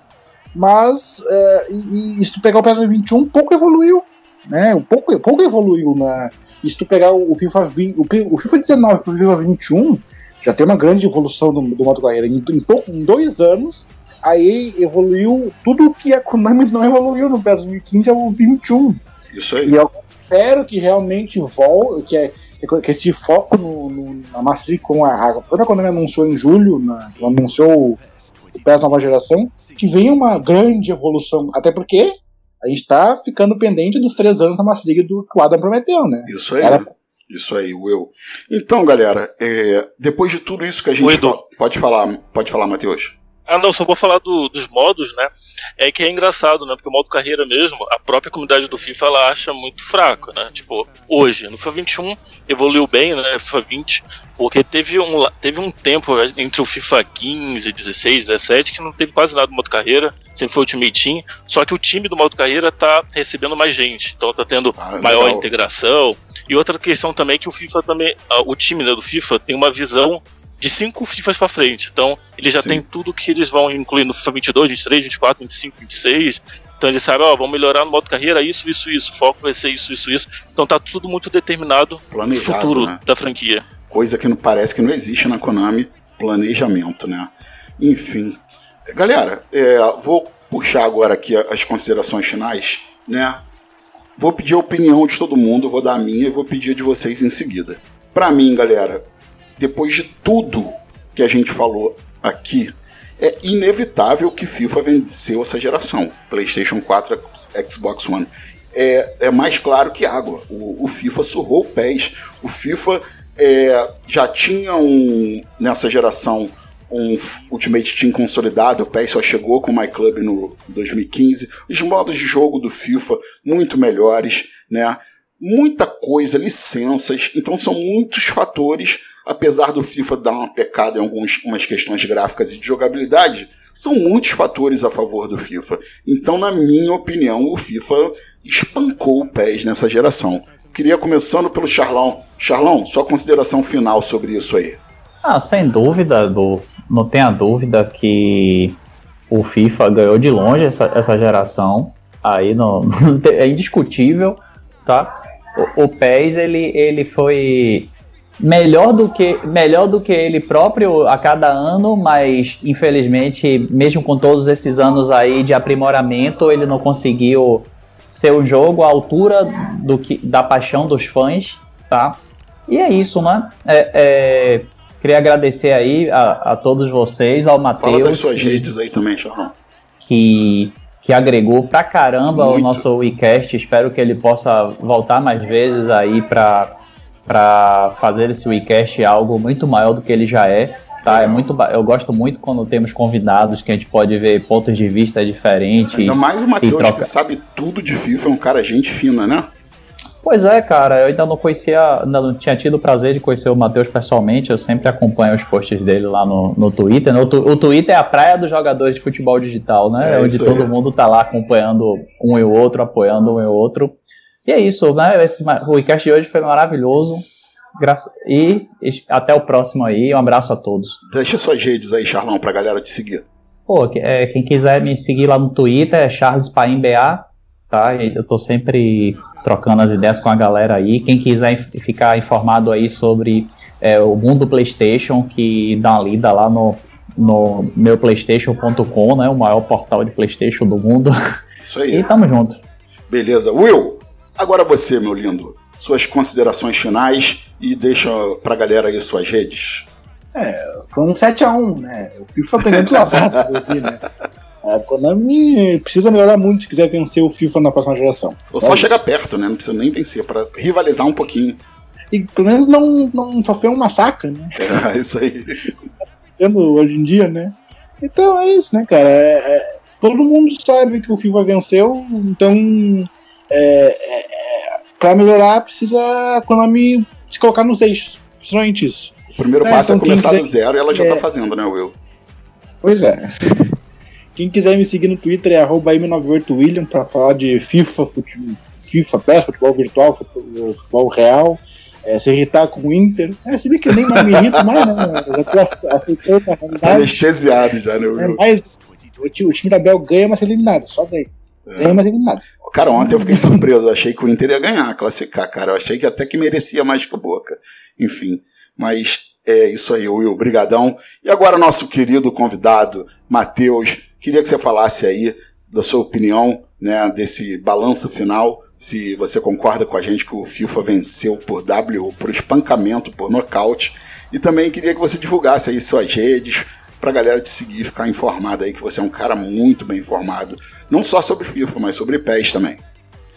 mas uh, e, e, se tu pegar o PES 2021, pouco evoluiu né? Um pouco, pouco evoluiu na. E se tu pegar o FIFA 20, o, FIFA 19 para o FIFA 21, já tem uma grande evolução do, do modo carreira. Em, em, em dois anos, aí evoluiu tudo que a Konami não evoluiu no PES 2015 ao 21. Isso aí. E eu espero que realmente volte, que, é, que esse foco no, no, na Master League com a, a quando a Konami anunciou em julho, na, anunciou o PES nova geração, que venha uma grande evolução. Até porque a gente tá ficando pendente dos três anos da Master League do que o Adam prometeu, né? Isso aí. Era... Isso aí, Will. Então, galera, é, depois de tudo isso que a gente. Fala, pode falar, pode falar, Matheus. Ah, não, só vou falar do, dos modos, né? É que é engraçado, né? Porque o modo carreira mesmo, a própria comunidade do FIFA ela acha muito fraco, né? Tipo, hoje, no FIFA 21 evoluiu bem, né? FIFA 20, porque teve um, teve um tempo entre o FIFA 15, 16, 17 que não teve quase nada do modo carreira, sempre foi o Ultimate Team, só que o time do modo carreira tá recebendo mais gente, então tá tendo ah, maior legal. integração. E outra questão também é que o FIFA também, o time né, do FIFA tem uma visão de cinco FIFAs para frente. Então, eles já Sim. têm tudo que eles vão incluir no FIFA 22, 23, 24, 25, 26. Então, eles sabem, ó, vamos melhorar no modo carreira, isso, isso, isso. O foco vai ser isso, isso, isso. Então, tá tudo muito determinado no futuro né? da franquia. Coisa que não parece que não existe na Konami, planejamento, né? Enfim. Galera, é, vou puxar agora aqui as considerações finais, né? Vou pedir a opinião de todo mundo, vou dar a minha e vou pedir a de vocês em seguida. Para mim, galera, depois de tudo que a gente falou aqui, é inevitável que FIFA venceu essa geração, PlayStation 4, Xbox One. É, é mais claro que água. O, o FIFA surrou pés. O FIFA é, já tinha um, nessa geração um Ultimate Team consolidado, o PES só chegou com o My Club no 2015. Os modos de jogo do FIFA muito melhores, né? Muita coisa, licenças, então são muitos fatores apesar do FIFA dar uma pecada em algumas questões gráficas e de jogabilidade, são muitos fatores a favor do FIFA. Então, na minha opinião, o FIFA espancou o PES nessa geração. Queria começando pelo Charlão. Charlão, sua consideração final sobre isso aí. Ah, sem dúvida, do, não tenha dúvida que o FIFA ganhou de longe essa, essa geração. Aí não, é indiscutível, tá? o, o PES ele, ele foi melhor do que melhor do que ele próprio a cada ano, mas infelizmente, mesmo com todos esses anos aí de aprimoramento, ele não conseguiu ser o jogo à altura do que da paixão dos fãs, tá? E é isso, né? É, é, queria agradecer aí a, a todos vocês, ao Matheus. Fala das suas redes aí também, Charlão. Que que agregou pra caramba Muito. o nosso WeCast. Espero que ele possa voltar mais vezes aí para para fazer esse WeCast algo muito maior do que ele já é. Tá? É muito, eu gosto muito quando temos convidados que a gente pode ver pontos de vista diferentes. Ainda mais o Matheus que sabe tudo de FIFA, é um cara gente fina, né? Pois é, cara, eu ainda não conhecia, ainda não tinha tido o prazer de conhecer o Matheus pessoalmente, eu sempre acompanho os posts dele lá no, no Twitter. O, tu, o Twitter é a praia dos jogadores de futebol digital, né? É Onde todo aí. mundo tá lá acompanhando um e o outro, apoiando um e o outro. E é isso, né? Esse, o podcast de hoje foi maravilhoso. Graça, e, até o próximo aí. Um abraço a todos. Deixa suas redes aí, Charlão, pra galera te seguir. Pô, é, quem quiser me seguir lá no Twitter é CharlesPaimBA, tá? Eu tô sempre trocando as ideias com a galera aí. Quem quiser ficar informado aí sobre é, o mundo PlayStation, que dá uma lida lá no, no meu PlayStation.com, né? O maior portal de PlayStation do mundo. Isso aí. E tamo junto. Beleza. Will, Agora você, meu lindo, suas considerações finais e deixa pra galera aí suas redes. É, foi um 7x1, né? O FIFA pegando lavado aqui, né? A Konami precisa melhorar muito se quiser vencer o FIFA na próxima geração. Ou só chegar perto, né? Não precisa nem vencer, para rivalizar um pouquinho. E pelo menos não, não sofreu um massacre, né? É, isso aí. hoje em dia, né? Então é isso, né, cara? É, é, todo mundo sabe que o FIFA venceu, então é, é, é para melhorar, precisa a Konami se colocar nos eixos. Principalmente isso. O primeiro é, passo é então, é começar quiser, do zero e ela já tá fazendo, né, Will? Pois é. Quem quiser me seguir no Twitter é m98william para falar de FIFA, FIFA PES, futebol virtual, futebol, futebol real. É, se irritar com o Inter. É, se bem que nem mais me irrita mais, né? Já tô aceitando a realidade. Tá anestesiado já, né, Will? É, mas o time da Bel ganha, mas é eliminado, só ganha. Nada. Cara, ontem eu fiquei surpreso. Eu achei que o Inter ia ganhar, classificar, cara. Eu achei que até que merecia mais que o Boca. Enfim, mas é isso aí, Will. Brigadão. E agora, nosso querido convidado, Matheus, queria que você falasse aí da sua opinião né, desse balanço final. Se você concorda com a gente que o FIFA venceu por W, por espancamento, por nocaute. E também queria que você divulgasse aí suas redes, pra galera te seguir, ficar informado aí que você é um cara muito bem informado, não só sobre FIFA, mas sobre PES também.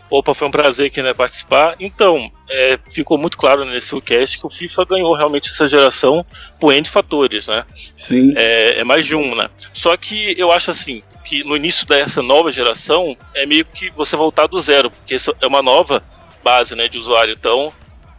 Opa, foi um prazer aqui né, participar. Então, é, ficou muito claro nesse cast que o FIFA ganhou realmente essa geração por N fatores, né? Sim. É, é, mais de um, né? Só que eu acho assim, que no início dessa nova geração é meio que você voltar do zero, porque é uma nova base né, de usuário. Então,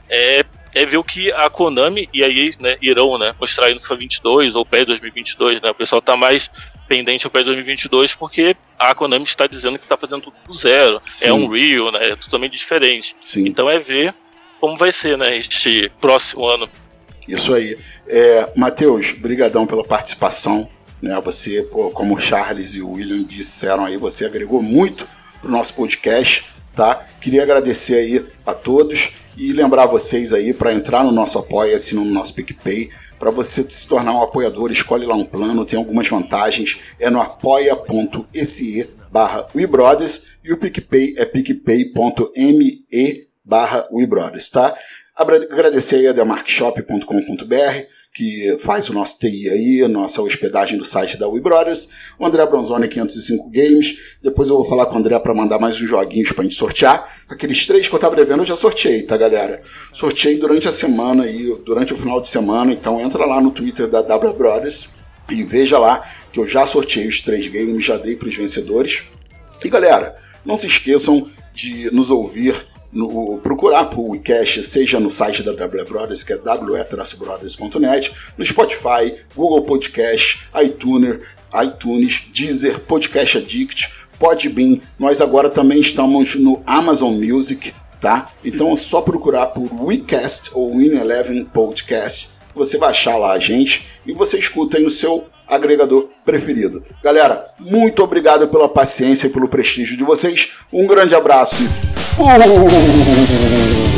é é ver o que a Konami e a EA né, irão né, mostrar aí no FIFA 22 ou PES 2022. Né? O pessoal está mais pendente ao PES 2022 porque a Konami está dizendo que está fazendo tudo do zero. Sim. É um real, né, é totalmente diferente. Sim. Então é ver como vai ser né, este próximo ano. Isso aí. É, Matheus, brigadão pela participação. Né? Você, pô, como o Charles e o William disseram aí, você agregou muito para o nosso podcast. Tá? Queria agradecer aí a todos e lembrar vocês aí para entrar no nosso Apoia-se, no nosso PicPay, para você se tornar um apoiador, escolhe lá um plano, tem algumas vantagens, é no apoia.se barra WeBrothers e o PicPay é picpay.me barra WeBrothers, tá? Agradecer aí a themarkshop.com.br que faz o nosso TI aí, a nossa hospedagem do site da We Brothers, o André Bronzoni 505 Games. Depois eu vou falar com o André para mandar mais uns joguinhos pra gente sortear. Aqueles três que eu tava devendo eu já sorteei, tá, galera? Sorteei durante a semana aí, durante o final de semana, então entra lá no Twitter da W Brothers e veja lá que eu já sorteei os três games, já dei pros vencedores. E galera, não se esqueçam de nos ouvir no, procurar por WeCast, seja no site da W Brothers, que é we-brothers.net, no Spotify, Google Podcast, iTunes, iTunes, Deezer, Podcast Addict, Podbean. Nós agora também estamos no Amazon Music, tá? Então é só procurar por WeCast ou Win11 Podcast. Você vai achar lá a gente e você escuta aí no seu agregador preferido. Galera, muito obrigado pela paciência e pelo prestígio de vocês. Um grande abraço e fui!